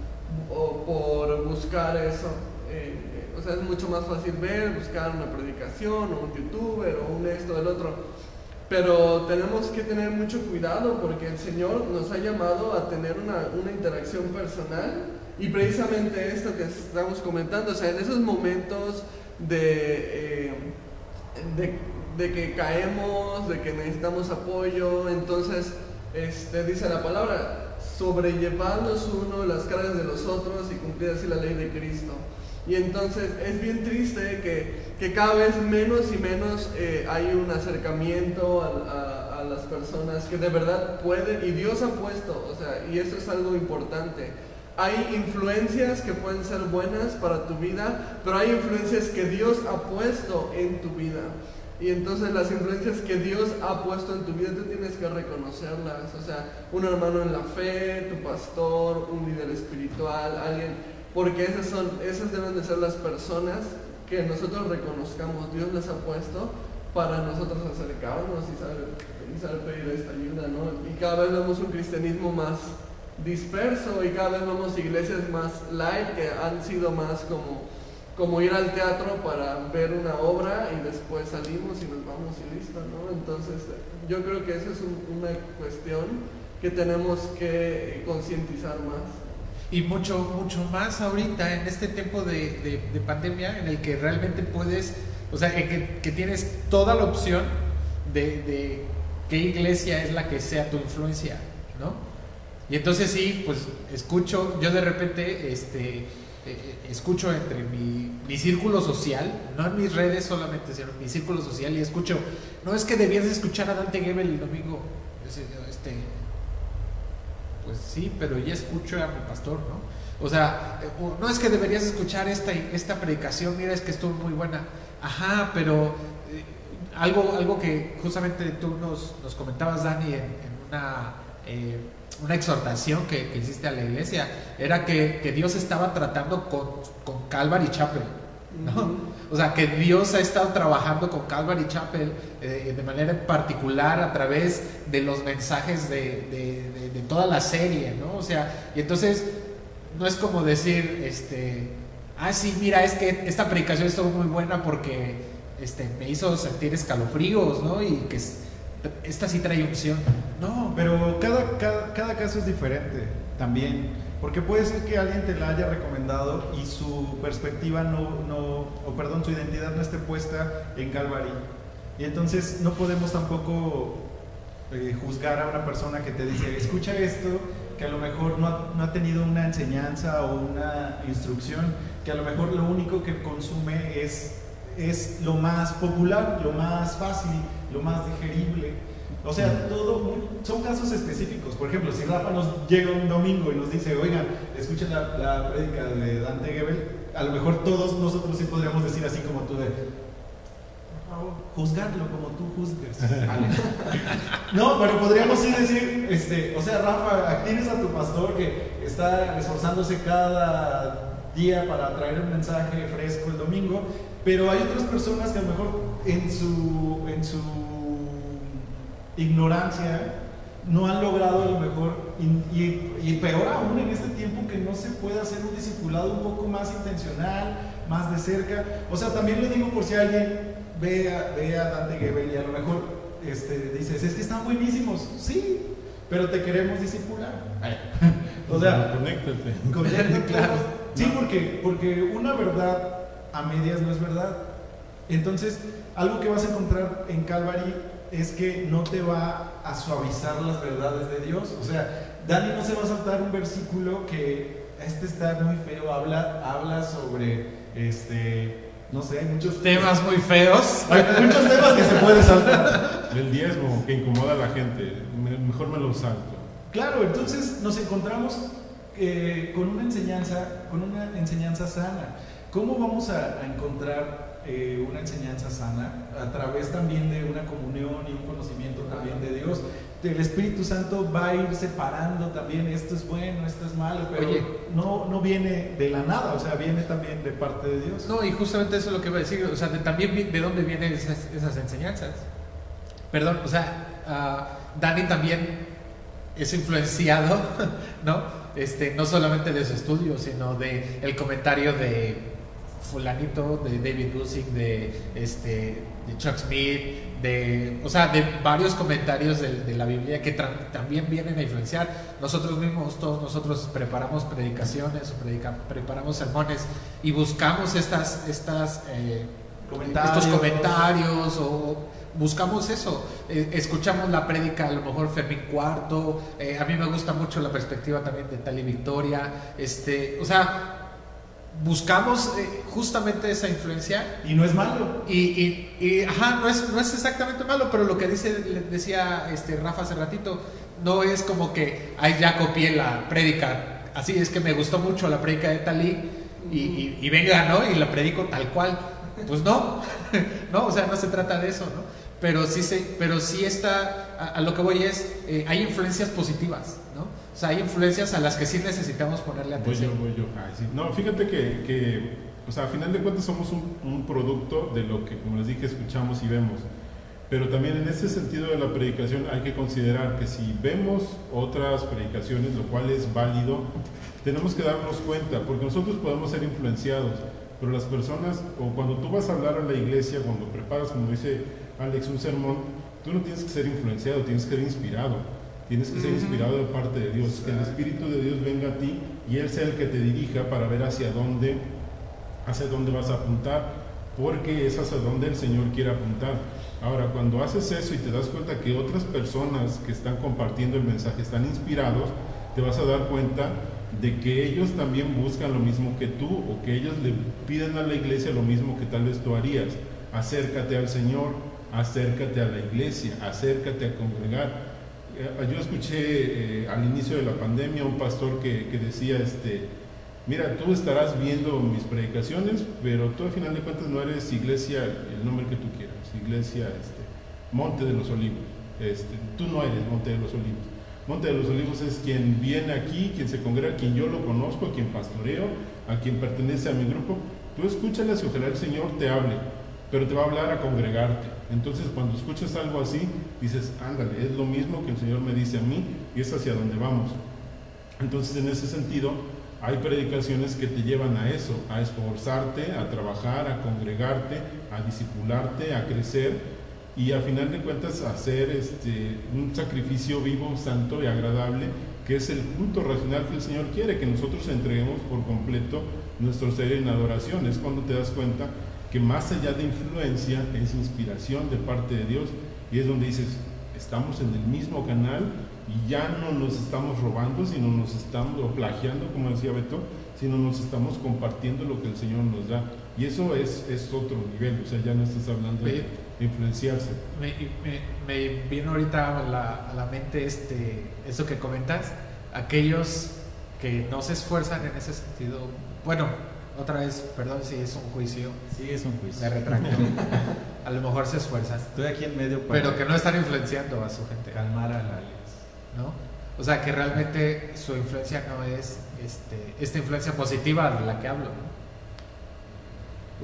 o por buscar eso. eh, o sea, es mucho más fácil ver, buscar una predicación o un youtuber o un esto, el otro. Pero tenemos que tener mucho cuidado porque el Señor nos ha llamado a tener una, una interacción personal y precisamente esto que estamos comentando, o sea, en esos momentos de, eh, de, de que caemos, de que necesitamos apoyo, entonces este, dice la palabra, sobrellevar los unos las cargas de los otros y cumplir así la ley de Cristo. Y entonces es bien triste que, que cada vez menos y menos eh, hay un acercamiento a, a- a las personas que de verdad pueden, y Dios ha puesto, o sea, y eso es algo importante. Hay influencias que pueden ser buenas para tu vida, pero hay influencias que Dios ha puesto en tu vida. Y entonces las influencias que Dios ha puesto en tu vida, tú tienes que reconocerlas. O sea, un hermano en la fe, tu pastor, un líder espiritual, alguien porque esas, son, esas deben de ser las personas que nosotros reconozcamos, Dios les ha puesto para nosotros acercarnos y saber, y saber pedir esta ayuda, ¿no? Y cada vez vemos un cristianismo más disperso y cada vez vemos iglesias más light que han sido más como, como ir al teatro para ver una obra y después salimos y nos vamos y listo, ¿no? Entonces yo creo que esa es un- una cuestión que tenemos que concientizar más. Y mucho, mucho más ahorita en este tiempo de, de- de pandemia en el que realmente puedes, o sea, que, que tienes toda la opción de, de qué iglesia es la que sea tu influencia, ¿no? Y entonces sí, pues escucho, yo de repente, este, escucho entre mi, mi círculo social, no en mis redes solamente, sino en mi círculo social y escucho, no es que debías de escuchar a Dante Gebel el domingo, este, pues sí, pero ya escucho a mi pastor, ¿no? O sea, eh, no es que deberías escuchar esta, esta predicación, mira, es que estuvo muy buena. Ajá, pero eh, algo, algo que justamente tú nos, nos comentabas, Dani, en, en una, eh, una exhortación que, que hiciste a la iglesia, era que, que Dios estaba tratando con, con Calvary Chapel, ¿no? O sea, que Dios ha estado trabajando con Calvary Chapel eh, de manera particular a través de los mensajes de, de- de- de toda la serie, ¿no? O sea, y entonces no es como decir, este, ah, sí, mira, es que esta predicación estuvo muy buena porque este, me hizo sentir escalofríos, ¿no? Y que esta sí trae unción. No, Pero cada, cada, cada caso es diferente también. Porque puede ser que alguien te la haya recomendado y su perspectiva no, no, o perdón, su identidad no esté puesta en Calvary. Y entonces no podemos tampoco eh, juzgar a una persona que te dice, escucha esto, que a lo mejor no ha, no ha tenido una enseñanza o una instrucción, que a lo mejor lo único que consume es, es lo más popular, lo más fácil, lo más digerible. O sea, todo son casos específicos. Por ejemplo, si Rafa nos llega un domingo y nos dice, oigan, escuchen la, la prédica de Dante Gebel, a lo mejor todos nosotros sí podríamos decir así como tú de, por favor, juzgarlo como tú juzgues. Ale". No, pero podríamos sí decir, este, o sea, Rafa, tienes a tu pastor que está esforzándose cada día para traer un mensaje fresco el domingo, pero hay otras personas que a lo mejor en su, en su ignorancia no han logrado a lo mejor, y, y- y peor aún en este tiempo que no se puede hacer un discipulado un poco más intencional, más de cerca. O sea, también lo digo por si alguien ve a, ve a Dante Gebel y a lo mejor este, dices, es que están buenísimos, sí, pero te queremos discipular. o sea, conéctate. Conéctate, Claro. Sí, porque, porque una verdad a medias no es verdad. Entonces, algo que vas a encontrar en Calvary es que no te va a suavizar las verdades de Dios. O sea, Dani no se va a saltar un versículo que este está muy feo, habla, habla sobre este, no sé, hay muchos temas muy feos. Hay muchos temas que se puede saltar. El diezmo que incomoda a la gente, me- mejor me lo salto. Claro, entonces nos encontramos eh, con una enseñanza, con una enseñanza sana. ¿Cómo vamos a, a encontrar eh, una enseñanza sana? A través también de una comunión y un conocimiento también de Dios. El Espíritu Santo va a ir separando también esto es bueno, esto es malo, pero Oye. no, no viene de la nada, o sea, viene también de parte de Dios. No, y justamente eso es lo que iba a decir, o sea, de, también de dónde vienen esas, esas enseñanzas. Perdón, o sea, ah, Dani también es influenciado, ¿no? Este, no solamente de su estudio, sino de el comentario de fulanito, de David Gusick, de este, de Chuck Smith, de, o sea, de varios comentarios de, de la Biblia que también vienen a influenciar. Nosotros mismos, todos nosotros preparamos predicaciones predica- preparamos sermones y buscamos estas, estas eh, Comentarios. estos comentarios o buscamos eso. Eh, escuchamos la prédica, a lo mejor Fermín Cuarto. eh, a mí me gusta mucho la perspectiva también de Tali Victoria. Este, o sea, buscamos eh, justamente esa influencia Y no es malo. y, y- y, ajá, no es, no es exactamente malo, pero lo que dice, le decía este Rafa hace ratito, no es como que, ay, ya copié la prédica, así es que me gustó mucho la prédica de Talí y, y- y venga, ¿no? Y la predico tal cual. Pues no, no, o sea, no se trata de eso, ¿no? Pero sí, se, pero sí está, a, a lo que voy es, eh, hay influencias positivas, ¿no? O sea, hay influencias a las que sí necesitamos ponerle Voy atención. yo, voy yo. Ay, sí. No, fíjate que, que, o sea, a final de cuentas somos un, un producto de lo que, como les dije, escuchamos y vemos. Pero también en ese sentido de la predicación hay que considerar que si vemos otras predicaciones, lo cual es válido, tenemos que darnos cuenta, porque nosotros podemos ser influenciados, pero las personas, o cuando tú vas a hablar a la iglesia, cuando preparas, como dice Alex, un sermón, tú no tienes que ser influenciado, tienes que ser inspirado. Tienes que ser inspirado de parte de Dios, que el Espíritu de Dios venga a ti y Él sea el que te dirija para ver hacia dónde, hacia dónde vas a apuntar, porque es hacia donde el Señor quiere apuntar. Ahora, cuando haces eso y te das cuenta que otras personas que están compartiendo el mensaje están inspirados, te vas a dar cuenta de que ellos también buscan lo mismo que tú o que ellos le piden a la iglesia lo mismo que tal vez tú harías. Acércate al Señor, acércate a la iglesia, acércate a congregar. Eh, Yo escuché eh, al inicio de la pandemia un pastor que, que decía, este, mira, tú estarás viendo mis predicaciones, pero tú al final de cuentas no eres iglesia, el nombre que tú quieras, iglesia este, Monte de los Olivos. Este, tú no eres Monte de los Olivos. Monte de los Olivos es quien viene aquí, quien se congrega, quien yo lo conozco, a quien pastoreo, a quien pertenece a mi grupo. Tú escúchalas y ojalá el Señor te hable, pero te va a hablar a congregarte. Entonces cuando escuchas algo así, dices, ándale, es lo mismo que el Señor me dice a mí y es hacia donde vamos. Entonces en ese sentido, hay predicaciones que te llevan a eso, a esforzarte, a trabajar, a congregarte, a discipularte, a crecer y a final de cuentas hacer este, un sacrificio vivo, santo y agradable, que es el culto racional que el Señor quiere, que nosotros entreguemos por completo nuestro ser en adoración. Es cuando te das cuenta que más allá de influencia es inspiración de parte de Dios y es donde dices, estamos en el mismo canal y ya no nos estamos robando, sino nos estamos o plagiando, como decía Beto, sino nos estamos compartiendo lo que el Señor nos da. Y eso es, es otro nivel, o sea, ya no estás hablando de, de influenciarse. Me, me, me vino ahorita a la, a la mente este, eso que comentas, aquellos que no se esfuerzan en ese sentido. Bueno, otra vez, perdón si es un juicio, Sí, es un me juicio. retracto. a lo mejor se esfuerzan, Estoy aquí en medio para pero que no están influenciando a su gente, calmar a la Alex. ¿no? O sea, que realmente su influencia no es este, esta influencia positiva de la que hablo, ¿no?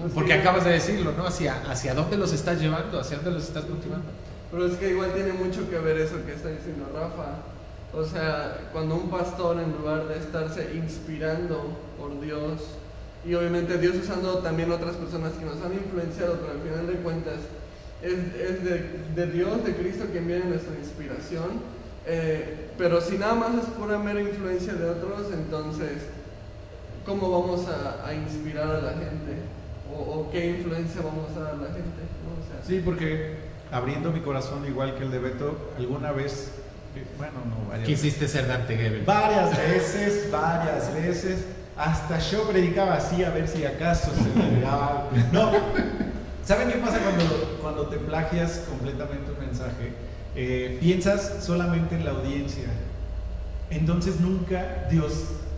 Pues Porque sí, acabas de decirlo, ¿no? Hacia, hacia dónde los estás llevando, hacia dónde los estás motivando. Pero es que igual tiene mucho que ver eso que está diciendo Rafa. O sea, cuando un pastor en lugar de estarse inspirando por Dios, y obviamente Dios usando también otras personas que nos han influenciado, pero al final de cuentas es, es de, de Dios, de Cristo quien viene nuestra inspiración. eh, pero si nada más es pura mera influencia de otros, entonces, ¿cómo vamos a, a inspirar a la gente? O, o qué influencia vamos a dar a la gente? ¿no? O sea, Sí, porque abriendo mi corazón igual que el de Beto, alguna vez, bueno, no, varias veces. Quisiste ser Dante Gebel. Varias veces, varias veces. Hasta yo predicaba así a ver si acaso se me pegaba. No. ¿Saben qué pasa cuando, cuando te plagias completamente un mensaje? Eh, piensas solamente en la audiencia. Entonces nunca Dios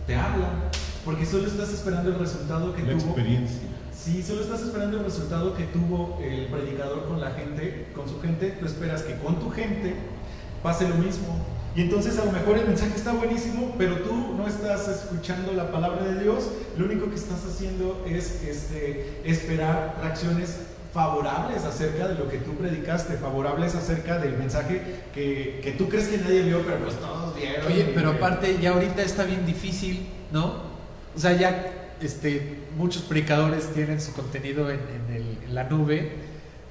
te habla. Porque solo estás esperando el resultado que La tuvo. experiencia. Sí, solo estás esperando el resultado que tuvo el predicador con la gente, con su gente. Tú esperas que con tu gente pase lo mismo. Y entonces a lo mejor el mensaje está buenísimo, pero tú no estás escuchando la palabra de Dios. Lo único que estás haciendo es este, esperar reacciones favorables acerca de lo que tú predicaste, favorables acerca del mensaje que, que tú crees que nadie vio, pero pues todos vieron. Oye, pero aparte ya ahorita está bien difícil, ¿no? O sea, ya este, muchos predicadores tienen su contenido en, en la nube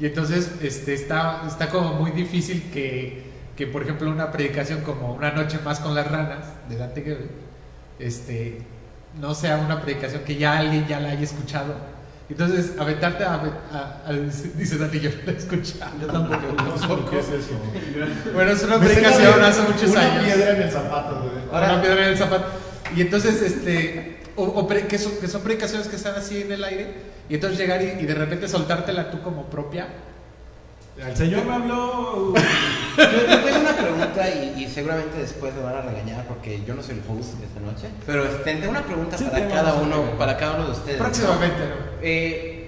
y entonces este, está, está como muy difícil que, que, por ejemplo, una predicación como Una noche más con las ranas de Dante Gebel, este, no sea una predicación que ya alguien ya la haya escuchado. Entonces, aventarte a, a- a- dice Dante, yo no la he escuchado. Yo tampoco. Por qué es eso. Bueno, es una predicación hace muchos una años. piedra en el zapato, güey. Ahora piedra en el zapato. Y entonces, este, o, o pre- que, son, que son predicaciones que están así en el aire, y entonces llegar y, y de repente soltártela tú como propia. El Señor me habló. Yo yo tengo una pregunta y, y seguramente después me van a regañar porque yo no soy el host de esta noche. Pero este, tengo una pregunta Sí, para cada a uno, para cada uno de ustedes. Próximamente, ¿no? Eh,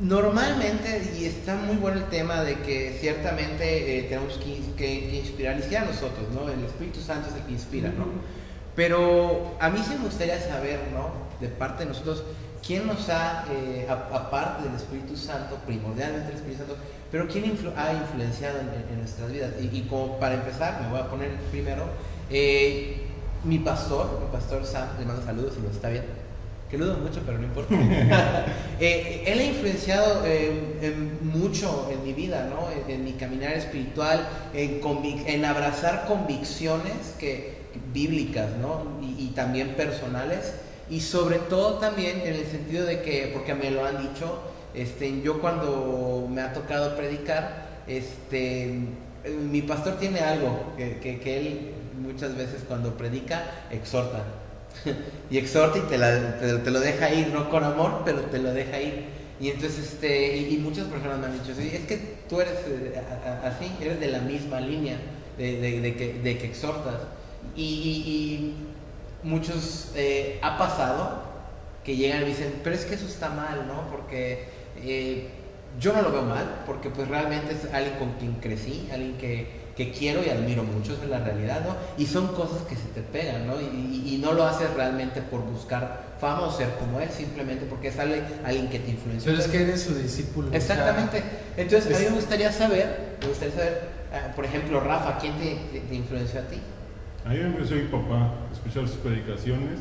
Normalmente, y está muy bueno el tema de que ciertamente eh, tenemos que, que- que inspirar, ni siquiera nosotros, ¿no? El Espíritu Santo es el que inspira, ¿no? Pero a mí sí me gustaría saber, ¿no? De parte de nosotros, ¿quién nos ha, eh, a- aparte del Espíritu Santo, primordialmente el Espíritu Santo, pero quién influ- ha influenciado en, en- nuestras vidas? Y, y como para empezar, me voy a poner primero, eh, mi pastor, mi pastor Sam, le mando saludos si nos está bien, que dudo mucho, pero no importa. Eh, él ha influenciado eh, en mucho en mi vida, ¿no? En, en mi caminar espiritual, en, en abrazar convicciones que, bíblicas, ¿no? Y, y también personales. Y sobre todo también en el sentido de que, porque me lo han dicho, este, yo cuando me ha tocado predicar, este, mi pastor tiene algo que, que- él muchas veces cuando predica exhorta. y exhorta y te, la- te- lo deja ir, no con amor, pero te lo deja ir. Y entonces, este, y, muchas personas me han dicho, "Sí, es que tú eres eh, así, eres de la misma línea de, de- que, de que exhortas. Y muchos eh, ha pasado que llegan y dicen, pero es que eso está mal, ¿no? Porque eh, yo no lo veo mal, porque pues realmente es alguien con quien crecí, alguien que, que quiero y admiro mucho, esa es la realidad, ¿no? Y son cosas que se te pegan, ¿no? Y, y- y no lo haces realmente por buscar fama o ser como él, simplemente porque es alguien, que te influenció. Pero es que eres su discípulo. Exactamente. Entonces, a mí me gustaría saber, me gustaría saber, ah, por ejemplo, Rafa, ¿quién te, te- te influenció a ti? A mí me influenció mi papá, escuchar sus predicaciones.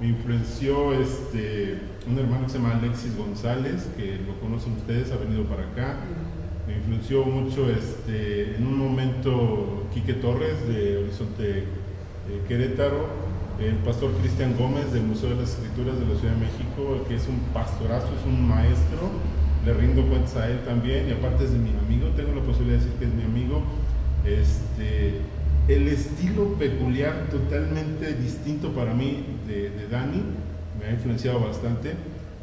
Me influenció este, un hermano que se llama Alexis González, que lo conocen ustedes, ha venido para acá. Me influenció mucho este, en un momento Quique Torres de Horizonte eh, Querétaro, el pastor Cristian Gómez del Museo de las Escrituras de la Ciudad de México, que es un pastorazo, es un maestro. Le rindo cuentas a él también y aparte es de mi amigo, tengo la posibilidad de decir que es mi amigo. Este, el estilo peculiar, totalmente distinto para mí de, de Dani, me ha influenciado bastante.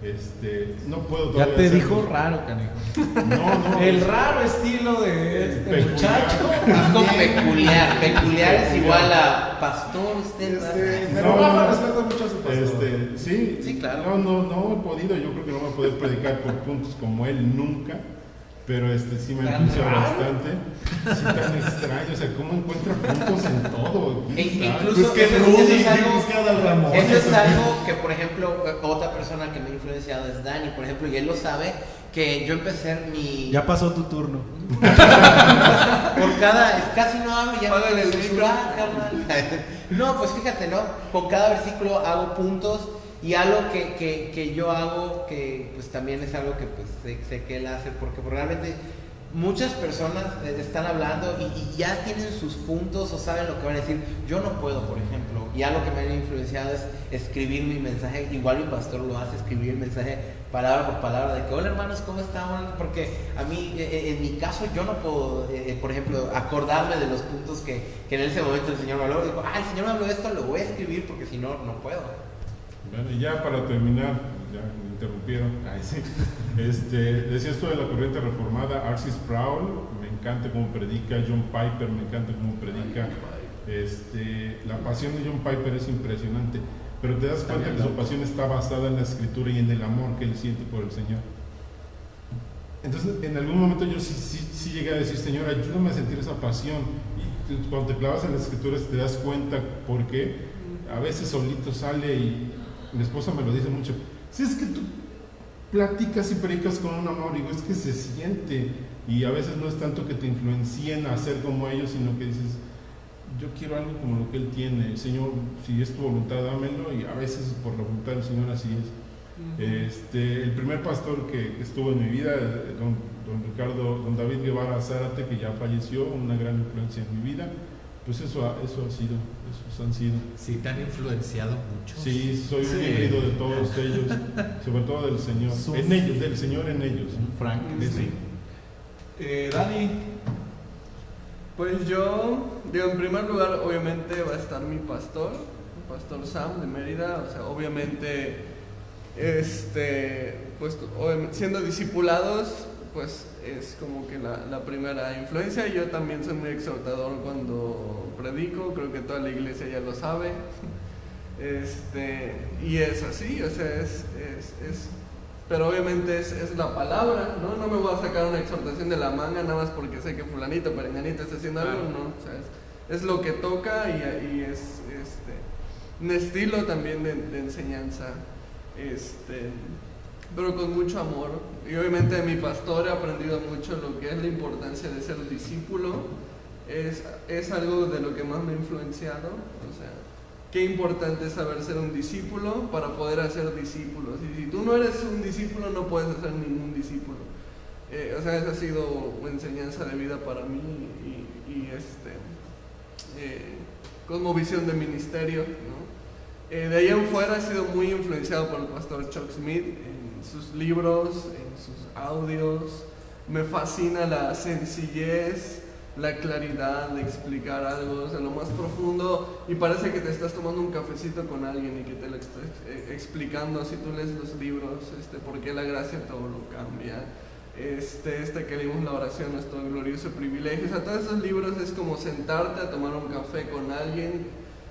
Este, no puedo Ya todavía te hacer- dijo raro, canijo. No, no. El raro estilo de este Peculiar. muchacho. Algo peculiar. Peculiar es igual a pastor, usted. Este, No, pero no, no. respeta mucho a su pastor. Este, sí, Sí, claro. No, no, no he podido, yo creo que no voy a poder predicar por puntos como él nunca, pero este sí me ha ¿Tan influenciado raro? bastante. Sí, tan extraño, o sea, cómo encuentra puntos en todo. E- incluso Pues que eso, es- Rudy, eso es algo, Ramón. eso es algo que, por ejemplo, otra persona que me ha influenciado es Dani, por ejemplo, y él lo sabe, que yo empecé mi... Ya pasó tu turno. Por cada, casi no hablo, ya me carnal. No, pues fíjate, ¿no? Con cada versículo hago puntos y algo que, que, que yo hago que pues también es algo que pues sé, sé que él hace porque realmente muchas personas eh, están hablando y, ya tienen sus puntos o saben lo que van a decir. Yo no puedo, por ejemplo, y algo que me ha influenciado es escribir mi mensaje, igual mi pastor lo hace, escribir el mensaje palabra por palabra de que, hola hermanos, ¿cómo están? Porque a mí, eh, eh, en mi caso, yo no puedo, eh, eh, por ejemplo, acordarme de los puntos que, que en ese momento el Señor me habló. Digo, ah, el Señor me habló esto, lo voy a escribir porque si no, no puedo. Bueno, y ya para terminar, ya me interrumpieron. Ay, sí. Este, decía esto de la corriente reformada, Arcis Sproul, me encanta cómo predica, John Piper, me encanta cómo predica. Este, la pasión de John Piper es impresionante, pero te das cuenta que su pasión está basada en la escritura y en el amor que él siente por el Señor. Entonces, en algún momento yo sí, sí, sí llegué a decir, Señor, ayúdame a sentir esa pasión. Y cuando te clavas en las escrituras te das cuenta por qué. A veces solito sale y mi esposa me lo dice mucho. Si es que tú platicas y predicas con un amor, digo, es que se siente. Y a veces no es tanto que te influencien a ser como ellos, sino que dices, yo quiero algo como lo que Él tiene. Señor, si es tu voluntad, dámelo. Y a veces por la voluntad del Señor así es. Este, el primer pastor que estuvo en mi vida, don, don Ricardo, don David Guevara Zárate, que ya falleció, una gran influencia en mi vida, pues eso ha, eso ha sido, esos han sido. Sí, te han influenciado mucho. Sí, soy un híbrido de todos ellos, sobre todo del Señor, Son- en ellos, del Señor en ellos. Un Frank. Sí. Eh, Dani, Pues yo, digo, en primer lugar, obviamente va a estar mi pastor, el pastor Sam de Mérida, o sea, obviamente, este, pues siendo discipulados, pues es como que la, la primera influencia. Yo también soy muy exhortador cuando predico, creo que toda la iglesia ya lo sabe. Este, y es así, o sea, es, es, es pero obviamente es, es la palabra, ¿no? No me voy a sacar una exhortación de la manga nada más porque sé que fulanito, perenganito está haciendo algo, no, o sea, es, es lo que toca y, y es este, un estilo también de, de enseñanza, este, pero con mucho amor. Y obviamente de mi pastor he aprendido mucho lo que es la importancia de ser discípulo, es, es algo de lo que más me ha influenciado, o sea, qué importante es saber ser un discípulo para poder hacer discípulos. Y si tú no eres un discípulo, no puedes hacer ningún discípulo. Eh, o sea, esa ha sido una enseñanza de vida para mí y, y, este, eh, cosmovisión de ministerio. ¿no? Eh, de ahí en fuera he sido muy influenciado por el pastor Chuck Smith en sus libros, en sus audios. Me fascina la sencillez, la claridad de explicar algo, o sea, lo más profundo. Y parece que te estás tomando un cafecito con alguien y que te lo está eh, explicando, si tú lees los libros, este, por qué la gracia todo lo cambia, este, este que leímos la oración, nuestro glorioso privilegio, o sea, todos esos libros es como sentarte a tomar un café con alguien,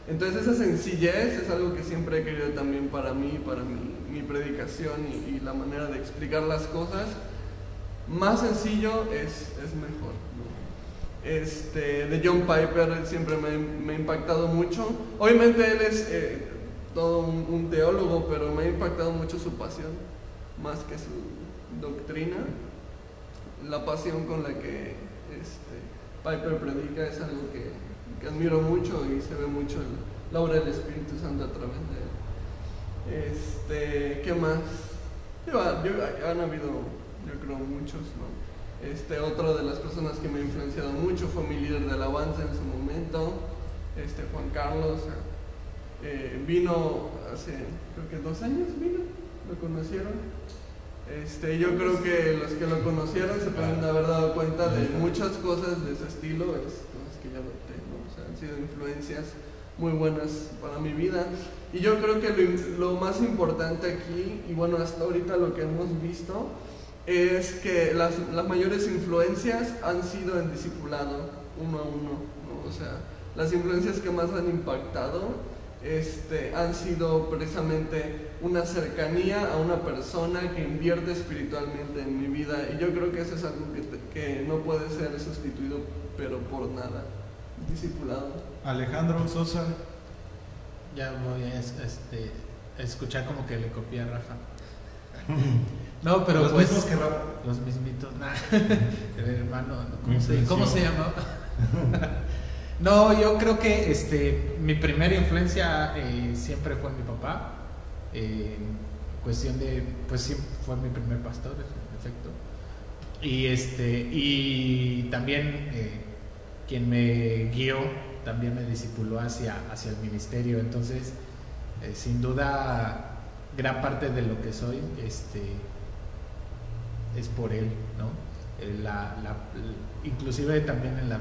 entonces esa sencillez es algo que siempre he querido también para mí, para mi, mi predicación y, la manera de explicar las cosas, más sencillo es, es mejor. ¿no? Este, de John Piper siempre me, ha impactado mucho. Obviamente él es eh, todo un, teólogo, pero me ha impactado mucho su pasión, más que su doctrina. La pasión con la que este, Piper predica es algo que, que admiro mucho y se ve mucho el- la obra del Espíritu Santo a través de él. Este, ¿Qué más? Yo- yo- han habido, yo creo, muchos, ¿no? Este, otra de las personas que me ha influenciado mucho fue mi líder de alabanza en su momento, este, Juan Carlos. eh, vino hace, creo que dos años vino, lo conocieron. Este, yo creo que los que lo conocieron se pueden haber dado cuenta de muchas cosas de ese estilo, es cosas que ya noté, ¿no? O sea, han sido influencias muy buenas para mi vida. Y yo creo que lo, lo más importante aquí, y bueno, hasta ahorita lo que hemos visto, es que las, las mayores influencias han sido en discipulado, uno a uno. ¿no? O sea, las influencias que más han impactado este, han sido precisamente una cercanía a una persona que invierte espiritualmente en mi vida. Y yo creo que eso es algo que, te- que no puede ser sustituido, pero por nada. Discipulado. Alejandro Sosa, Ya voy a este, a escuchar como que le copié a Rafa. No, pero los pues. mismos que Rafa. Los mismitos, nah. El hermano, ¿cómo, se, cómo se influenció. llama? no, yo creo que este, mi primera influencia eh, siempre fue mi papá. Eh, cuestión de, pues sí, fue mi primer pastor, en efecto. Y este, y también eh, quien me guió, también me discipuló hacia, hacia el ministerio. Entonces, eh, sin duda, gran parte de lo que soy, este, es por él, ¿no? Eh, la- inclusive también en la,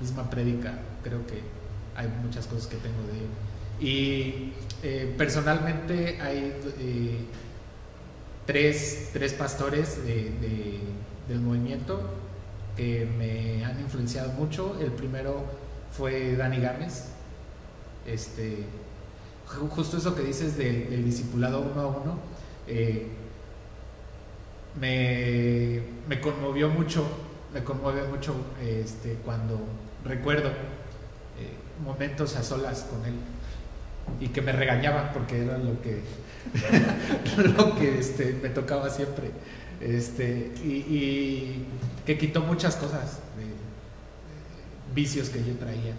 misma prédica creo que hay muchas cosas que tengo de él. Y eh, personalmente hay tres, tres pastores de- de- del movimiento que me han influenciado mucho. El primero fue Dani Gámez. Este, ju- justo eso que dices del, discipulado uno a uno. eh, me, me conmovió mucho, me conmueve mucho este, cuando recuerdo eh, momentos a solas con él y que me regañaban porque era lo que, lo que este, me tocaba siempre. Este, y, y que quitó muchas cosas, vicios que yo traía.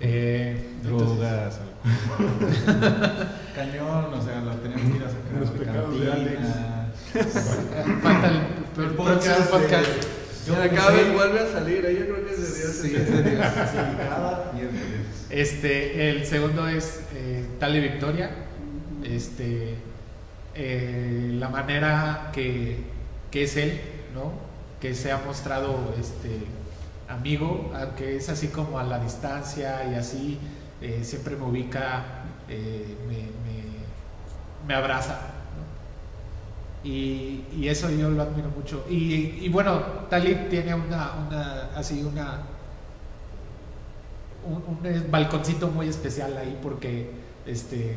Eh, Drogas, Cañón, o sea, la tenemos que ir a sacar. Los pecados de cantina. Falta el, el El próximo podcast podcast. de- Mira, cada vez vuelve a salir, ¿eh? yo creo que es de Dios. Sí, es de Dios, sí, cada miércoles. Este, el segundo es eh, Tali Victoria. Este, eh, la manera que, que es él, ¿no? Que se ha mostrado este, amigo, aunque es así como a la distancia y así, eh, siempre me ubica, eh, me, abraza. Y, eso yo lo admiro mucho. Y, bueno, Tali tiene una, así una un, un balconcito muy especial ahí porque este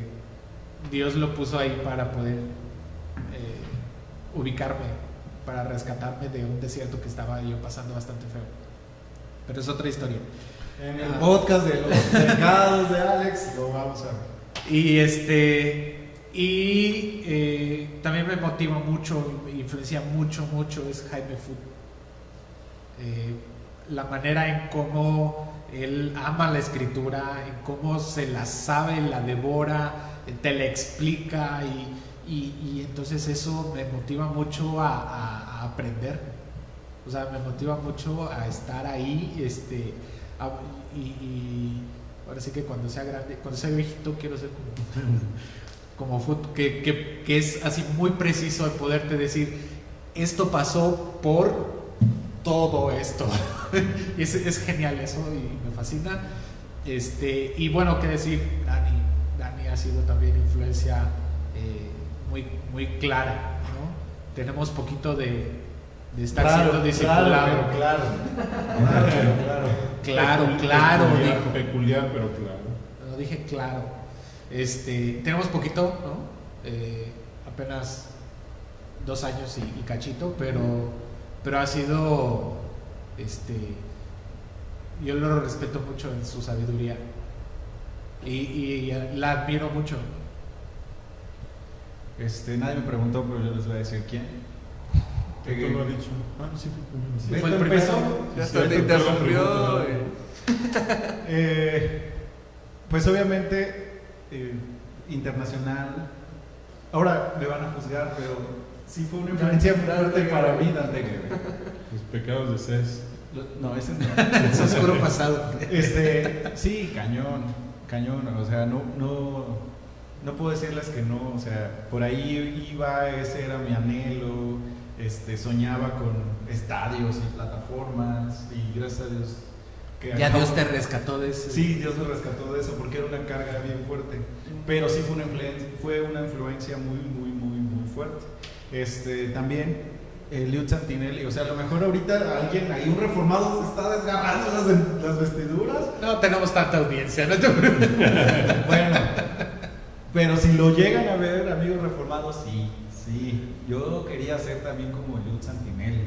Dios lo puso ahí para poder eh, ubicarme, para rescatarme de un desierto que estaba yo pasando bastante feo. Pero es otra historia. En el Ah. podcast de los pecados de Alex lo vamos a ver. Y este y eh, también me motiva mucho, me influencia mucho, mucho es Jaime Food. Eh, la manera en cómo él ama la escritura, en cómo se la sabe, la devora, te la explica y, y- y entonces eso me motiva mucho a, a- a aprender. O sea, me motiva mucho a estar ahí, este, y, ahora sí que cuando sea grande, cuando sea viejito quiero ser como, como que, que- que es así muy preciso de poderte decir, esto pasó por todo esto. Es, es genial eso y me fascina. Este, y bueno, qué decir, Dani, Dani ha sido también influencia eh, muy, muy clara, ¿no? Tenemos poquito de, de estar siendo discipulado. Claro, claro. Claro, claro. Claro, claro, Peculiar, dijo. peculiar, pero claro. Lo dije claro. Este, tenemos poquito, ¿no? Eh, apenas dos años y, y cachito, pero, pero ha sido, este, yo lo respeto mucho en su sabiduría y, y la admiro mucho. Este, nadie me preguntó, pero yo les voy a decir quién. Tú lo has dicho. Ah, no, sí fue sí. Fue el primero. empezó. Ya Sí, hasta te ahorita te interrumpió. y- Eh, pues obviamente eh, internacional. Ahora me van a juzgar, pero sí fue una influencia fuerte para mí Dante. Los pecados de Cés. No, ese no. Es oscuro pasado. Este, sí, cañón, cañón, o sea, no, no, no puedo decirles que no, o sea, por ahí iba, ese era mi anhelo, este, soñaba con estadios y plataformas y gracias a Dios que Ya acabo- Dios te rescató de ese. Sí, Dios me rescató de eso porque era una carga bien fuerte. Pero sí fue una influencia, fue una influencia muy, muy, muy, muy fuerte. Este, también el Liud Santinelli, o sea, a lo mejor ahorita alguien, ahí un reformado se está desgarrando las, las vestiduras. No tenemos tanta audiencia, no te. Bueno, pero si lo llegan a ver, amigos reformados, sí, sí. Yo quería ser también como Liud Santinelli.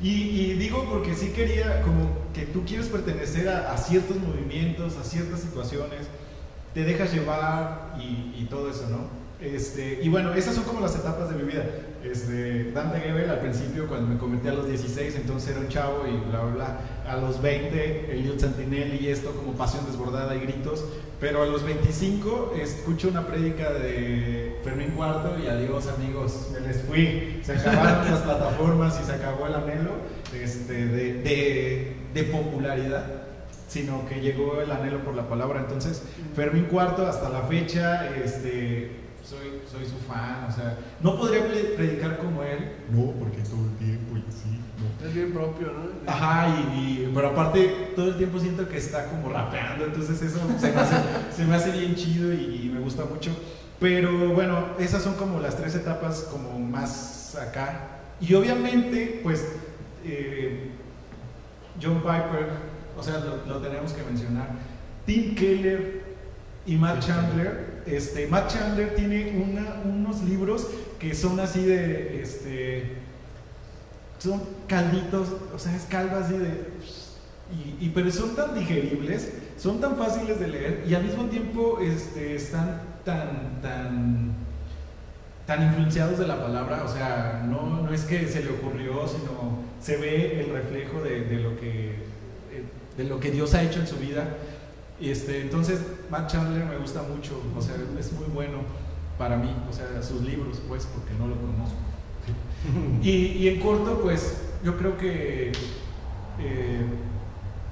Y, y digo porque sí quería, como que tú quieres pertenecer a, ciertos movimientos, a ciertas situaciones, te dejas llevar y todo eso, ¿no? Este, y bueno, esas son como las etapas de mi vida. Este, Dante Gebel al principio, cuando me convertí a los 16, entonces era un chavo y bla, bla, bla. A los 20, Eliud Santinelli y esto como pasión desbordada y gritos. Pero a los 25 escucho una prédica de Fermín Cuarto y adiós amigos, me les fui. Se acabaron las plataformas y se acabó el anhelo este, de, de, de popularidad, sino que llegó el anhelo por la palabra. Entonces, Fermín Cuarto hasta la fecha, este, soy, soy su fan, o sea, no podría pre- predicar como él, no, porque todo el tiempo y así, no. Es bien propio, ¿no? Ajá, y, y- pero aparte todo el tiempo siento que está como rapeando, entonces eso se me hace, se me hace bien chido y, y me gusta mucho. Pero bueno, esas son como las tres etapas como más acá. Y obviamente, pues, eh, John Piper, o sea, lo, lo tenemos que mencionar. Tim Keller y Matt Chandler. Este, Matt Chandler tiene unos libros que son así de, este, son calditos, o sea, es caldo así de... Y, pero son tan digeribles, son tan fáciles de leer y al mismo tiempo este, están tan, tan, tan influenciados de la palabra, o sea, no, no es que se le ocurrió, sino se ve el reflejo de lo, que, eh, de lo que Dios ha hecho en su vida. Este, entonces, Matt Chandler me gusta mucho, o sea, es muy bueno para mí, o sea, sus libros, pues, porque no lo conozco. Y, y en corto, pues yo creo que eh,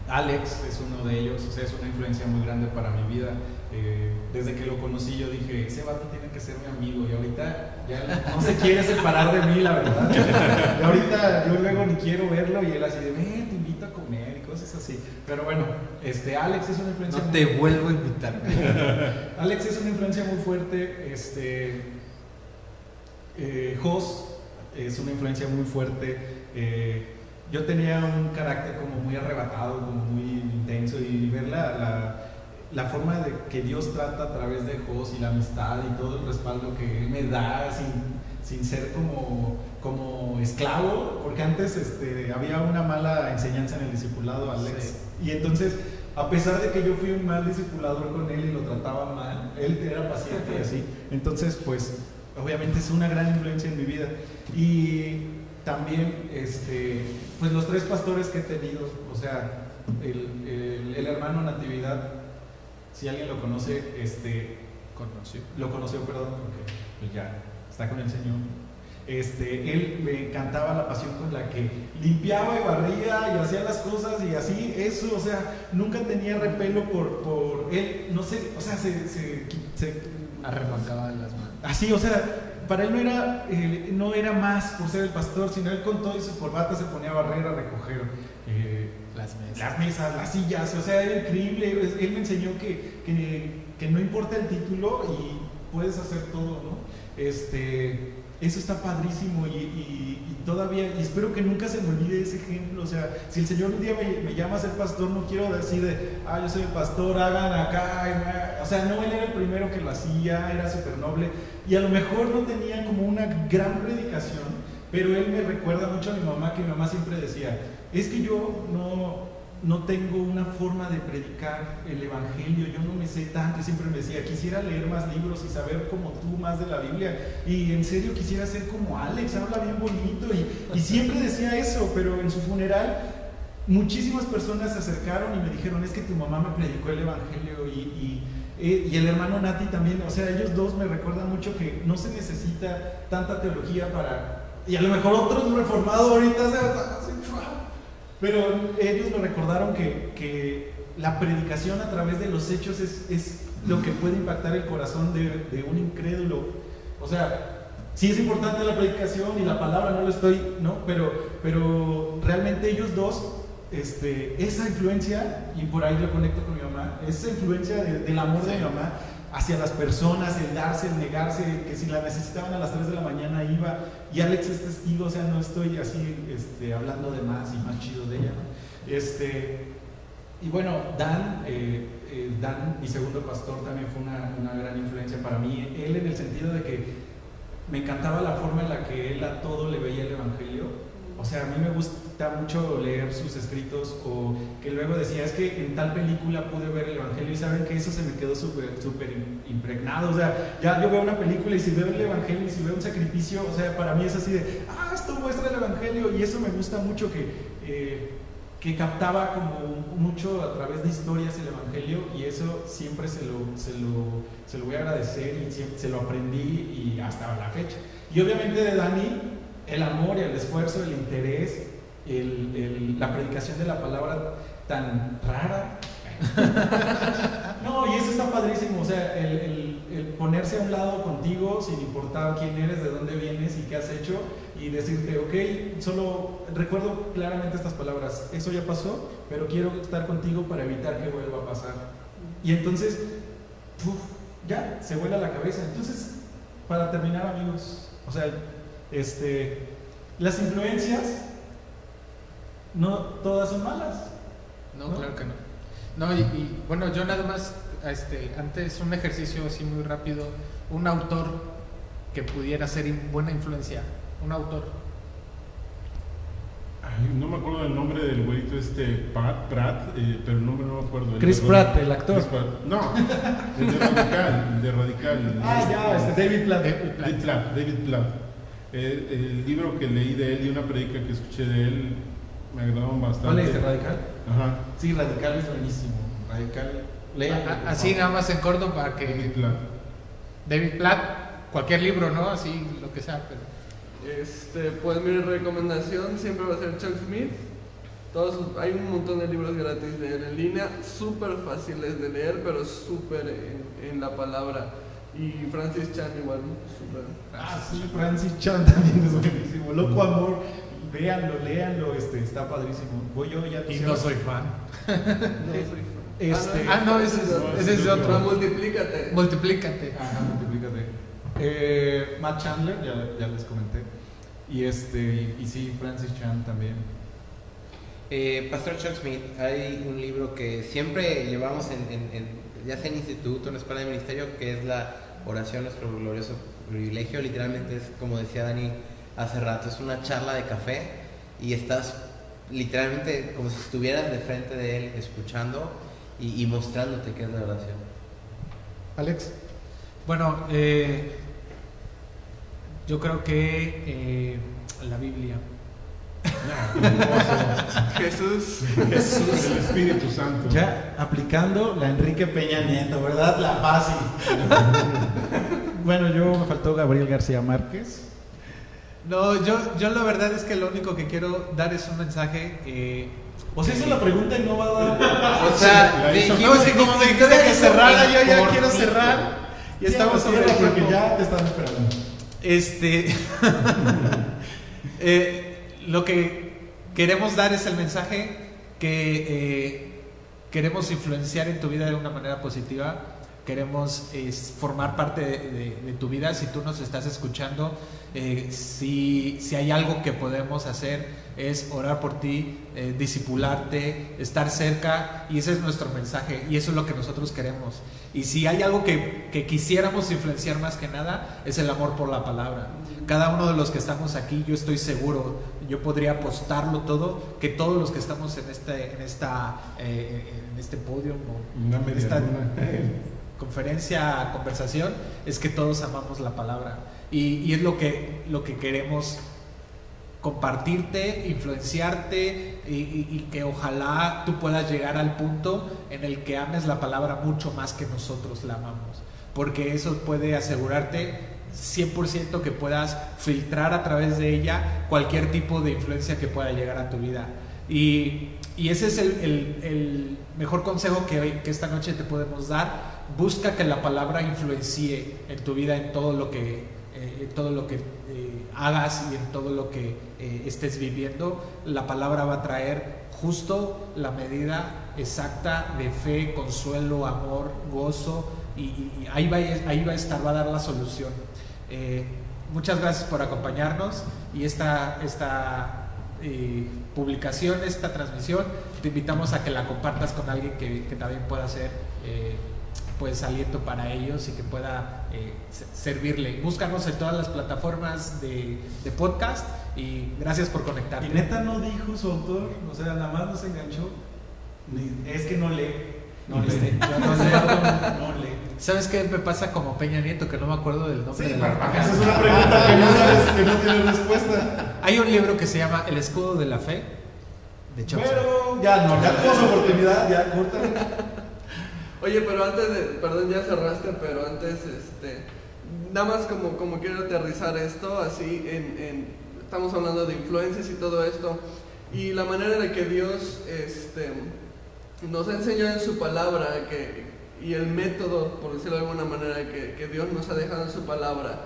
Alex es uno de ellos, o sea, es una influencia muy grande para mi vida. Eh, desde que lo conocí yo dije, ese vato tiene que ser mi amigo y ahorita ya no se quiere separar de mí, la verdad. Y ahorita yo luego ni quiero verlo y él así de, te invito a comer y cosas así. Pero bueno, este, Alex es una influencia No muy- te vuelvo a invitar. Alex es una influencia muy fuerte. Este, eh, Jos es una influencia muy fuerte. Eh, yo tenía un carácter como muy arrebatado, como muy intenso y ver la, la, la forma de que Dios trata a través de Jos y la amistad y todo el respaldo que Él me da sin, sin ser como, como esclavo, porque antes este, había una mala enseñanza en el discipulado, Alex. Sí. Y entonces, a pesar de que yo fui un mal discipulador con él y lo trataba mal, él era paciente y así. Entonces, pues, obviamente es una gran influencia en mi vida. Y también, este, pues los tres pastores que he tenido, o sea, el, el- el hermano Natividad, si alguien lo conoce, este, Conoció. lo conoció, perdón, porque pues ya está con el Señor. Este, él me encantaba la pasión con la que limpiaba y barría y hacía las cosas y así, eso, o sea, nunca tenía repelo por, por él, no sé, o sea, se, se- se- Arremangaba las manos. así, o sea, para él no era, eh, no era más por ser el pastor, sino él con todo y su corbata se ponía a barrer, a recoger eh, Las mesas. las mesas, las sillas, o sea, era increíble. Él me enseñó que, que, que no importa el título y puedes hacer todo, ¿no? Este, eso está padrísimo y, todavía, y espero que nunca se me olvide ese ejemplo. O sea, si el Señor un día me, me llama a ser pastor, no quiero decir de, ah, yo soy el pastor, hagan acá. y me-". O sea, no, él era el primero que lo hacía, era súper noble. Y a lo mejor no tenía como una gran predicación, pero él me recuerda mucho a mi mamá, que mi mamá siempre decía, es que yo no, no tengo una forma de predicar el Evangelio, yo no me sé tanto, siempre me decía, quisiera leer más libros y saber como tú más de la Biblia, y en serio quisiera ser como Alex, habla bien bonito, y, siempre decía eso, pero en su funeral muchísimas personas se acercaron y me dijeron, es que tu mamá me predicó el Evangelio, y, eh, y el hermano Nati también, o sea, ellos dos me recuerdan mucho que no se necesita tanta teología para... Y a lo mejor otros reformados ahorita se pero ellos me recordaron que, que la predicación a través de los hechos es, es lo que puede impactar el corazón de, de un incrédulo. O sea, sí es importante la predicación y la palabra, no lo estoy, ¿no? Pero, pero realmente ellos dos, este, esa influencia, y por ahí lo conecto con mi mamá, esa influencia de- del amor de mi mamá hacia las personas, el darse, el negarse, que si la necesitaban a las 3 de la mañana iba, y Alex es testigo, o sea, no estoy así este, hablando de más y más chido de ella. Este, y bueno, Dan, eh, eh, Dan, mi segundo pastor, también fue una, una gran influencia para mí, él en el sentido de que me encantaba la forma en la que él a todo le veía el Evangelio, sea, a mí me gusta mucho leer sus escritos o que luego decía, es que en tal película pude ver el Evangelio y saben que eso se me quedó súper im- impregnado. O sea, ya yo veo una película y si veo el Evangelio y si veo un sacrificio, o sea, para mí es así de, ah, esto muestra el Evangelio y eso me gusta mucho que, eh, que captaba como mucho a través de historias el Evangelio y eso siempre se lo, se lo, se lo voy a agradecer y se lo aprendí y hasta la fecha. Y obviamente de Dani, el amor y el esfuerzo, el interés, el- la predicación de la palabra tan rara. No, y eso está padrísimo, o sea, el ponerse a un lado contigo sin importar quién eres, de dónde vienes y qué has hecho, y decirte, ok, solo recuerdo claramente estas palabras, eso ya pasó, pero quiero estar contigo para evitar que vuelva a pasar. Y entonces, uf, ya, se vuela la cabeza. Entonces, para terminar, amigos, o sea, este, las influencias no todas son malas. No, ¿No? claro que no. No, y, y, bueno, yo nada más, este, antes un ejercicio así muy rápido, un autor que pudiera ser in- buena influencia, un autor. Ay, no me acuerdo del nombre del güeyito este, Pat, Pratt, eh, pero el nombre no me acuerdo. El Chris de- Pratt, el actor. Chris Pratt. No, el de Radical, el de Radical. Ah, ya, este, David Platt. David Platt. David Platt. Eh, el libro que leí de él y una predica que escuché de él me agradaron bastante. ¿Cuál leíste, Radical? Ajá. Sí, Radical es buenísimo. Radical, Así nada más en corto para David que Platt. David Platt, cualquier libro, ¿no? Así, lo que sea, pero... Este, pues mi recomendación siempre va a ser Chuck Smith. Todos sus- hay un montón de libros gratis de él en línea, súper fáciles de leer, pero súper en, en la palabra. Y Francis Chan igual, súper. Ah, sí, Francis Chan también es buenísimo. Loco Amor, véanlo, léanlo, este, está padrísimo. Voy yo ya. Y no soy fan. No soy fan. Este- Ah, no, ese es, ese es de Ah, otro. multiplícate. Multiplícate. Ajá, multiplícate. Eh, Matt Chandler, ya, ya les comenté. Y este, y, y sí, Francis Chan también. Eh, Pastor Chuck Smith, hay un libro que siempre llevamos en, en- en- ya sea en instituto, en la escuela de ministerio, que es la oración, nuestro glorioso privilegio. Literalmente es, como decía Dani hace rato, es una charla de café y estás literalmente como si estuvieras de frente de él escuchando y, y mostrándote qué es la oración. Alex. Bueno, eh, yo creo que eh, la Biblia. Jesús. Jesús, el Espíritu Santo. Ya aplicando la Enrique Peña Nieto, ¿verdad? La fácil. bueno, yo me faltó Gabriel García Márquez. No, yo, yo la verdad es que lo único que quiero dar es un mensaje. eh, O sea, esa es la pregunta y no va a dar. O sea, La hizo- no, sí, como me dijiste que cerrara, yo ya quiero cerrar. Y estamos sobre el porque ya te están esperando. Este, eh, lo que queremos dar es el mensaje que eh, queremos influenciar en tu vida de una manera positiva. Queremos es, formar parte de, de- de tu vida. Si tú nos estás escuchando, eh, si, si hay algo que podemos hacer es orar por ti, eh, discipularte, estar cerca y ese es nuestro mensaje y eso es lo que nosotros queremos. Y si hay algo que, que quisiéramos influenciar más que nada es el amor por la palabra. Cada uno de los que estamos aquí, yo estoy seguro, yo podría apostarlo todo, que todos los que estamos en este, en esta, eh, en este podio, o en esta conferencia, conversación, es que todos amamos la palabra. Y, y es lo que, lo que queremos compartirte, influenciarte y, y- y que ojalá tú puedas llegar al punto en el que ames la palabra mucho más que nosotros la amamos. Porque eso puede asegurarte 100% que puedas filtrar a través de ella cualquier tipo de influencia que pueda llegar a tu vida. Y, y ese es el, el- el mejor consejo que, que esta noche te podemos dar. Busca que la palabra influencie en tu vida, en todo lo que, eh, en todo lo que eh, hagas y en todo lo que eh, estés viviendo. La palabra va a traer justo la medida exacta de fe, consuelo, amor, gozo. Y, y- ahí, va, ahí va a estar, va a dar la solución. Eh, muchas gracias por acompañarnos y esta, esta eh, publicación, esta transmisión, te invitamos a que la compartas con alguien que, también pueda ser eh, pues aliento para ellos y que pueda se- servirle. Búscanos en todas las plataformas de, podcast y gracias por conectarte. Y neta no dijo su autor, o sea, nada más nos enganchó. Es que no lee. No lee. Este, no No, leo. no lee. ¿Sabes qué me pasa como Peña Nieto? Que no me acuerdo del nombre Sí, de la esa es una pregunta que no sabes, que no tiene respuesta. Hay un libro que se llama El escudo de la fe de Chomsky. Pero ya no, ya tuvo su oportunidad, ya córtale. Oye, pero antes de, perdón, ya cerraste, pero antes, este, nada más como, como quiero aterrizar esto, así, en, en- estamos hablando de influencias y todo esto, y la manera en la que Dios, este, nos ha enseñado en su palabra, que, y el método, por decirlo de alguna manera, que, que Dios nos ha dejado en su palabra,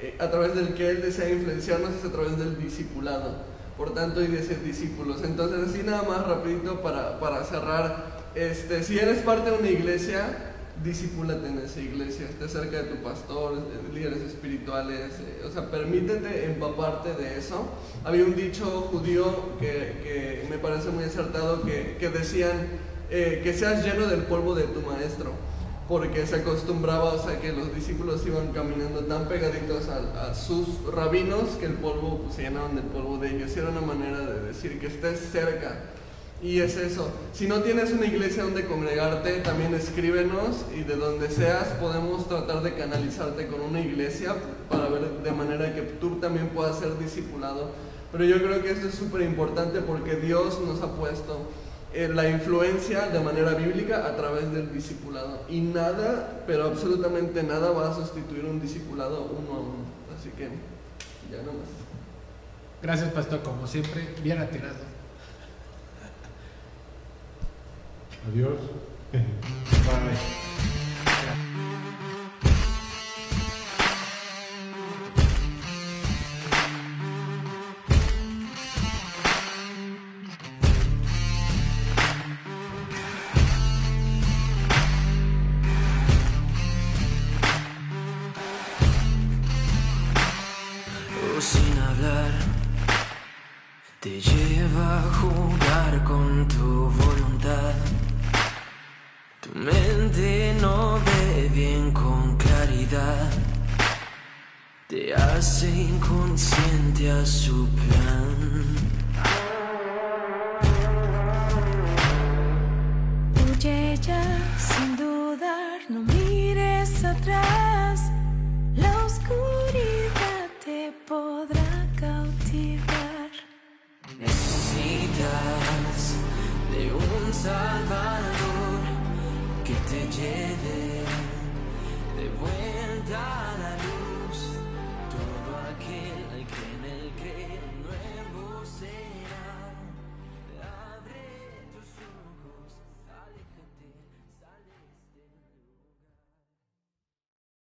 eh, a través del que Él desea influenciarnos es a través del discipulado. Por tanto, y de ser discípulos. Entonces, así nada más rapidito para, para cerrar. Este, si eres parte de una iglesia, discípulate en esa iglesia, esté cerca de tu pastor, de líderes espirituales, eh, o sea, permítete empaparte de eso. Había un dicho judío que, que me parece muy acertado que, que decían eh, que seas lleno del polvo de tu maestro, porque se acostumbraba, o sea, que los discípulos iban caminando tan pegaditos a, sus rabinos que el polvo pues, se llenaban del polvo de ellos. Era una manera de decir que estés cerca. Y es eso. Si no tienes una iglesia donde congregarte, también escríbenos y de donde seas podemos tratar de canalizarte con una iglesia para ver de manera que tú también puedas ser discipulado. Pero yo creo que esto es súper importante porque Dios nos ha puesto la influencia de manera bíblica a través del discipulado. Y nada, pero absolutamente nada va a sustituir un discipulado uno a uno. Así que ya no más. Gracias, pastor, como siempre, bien atinado. Adiós. Bye.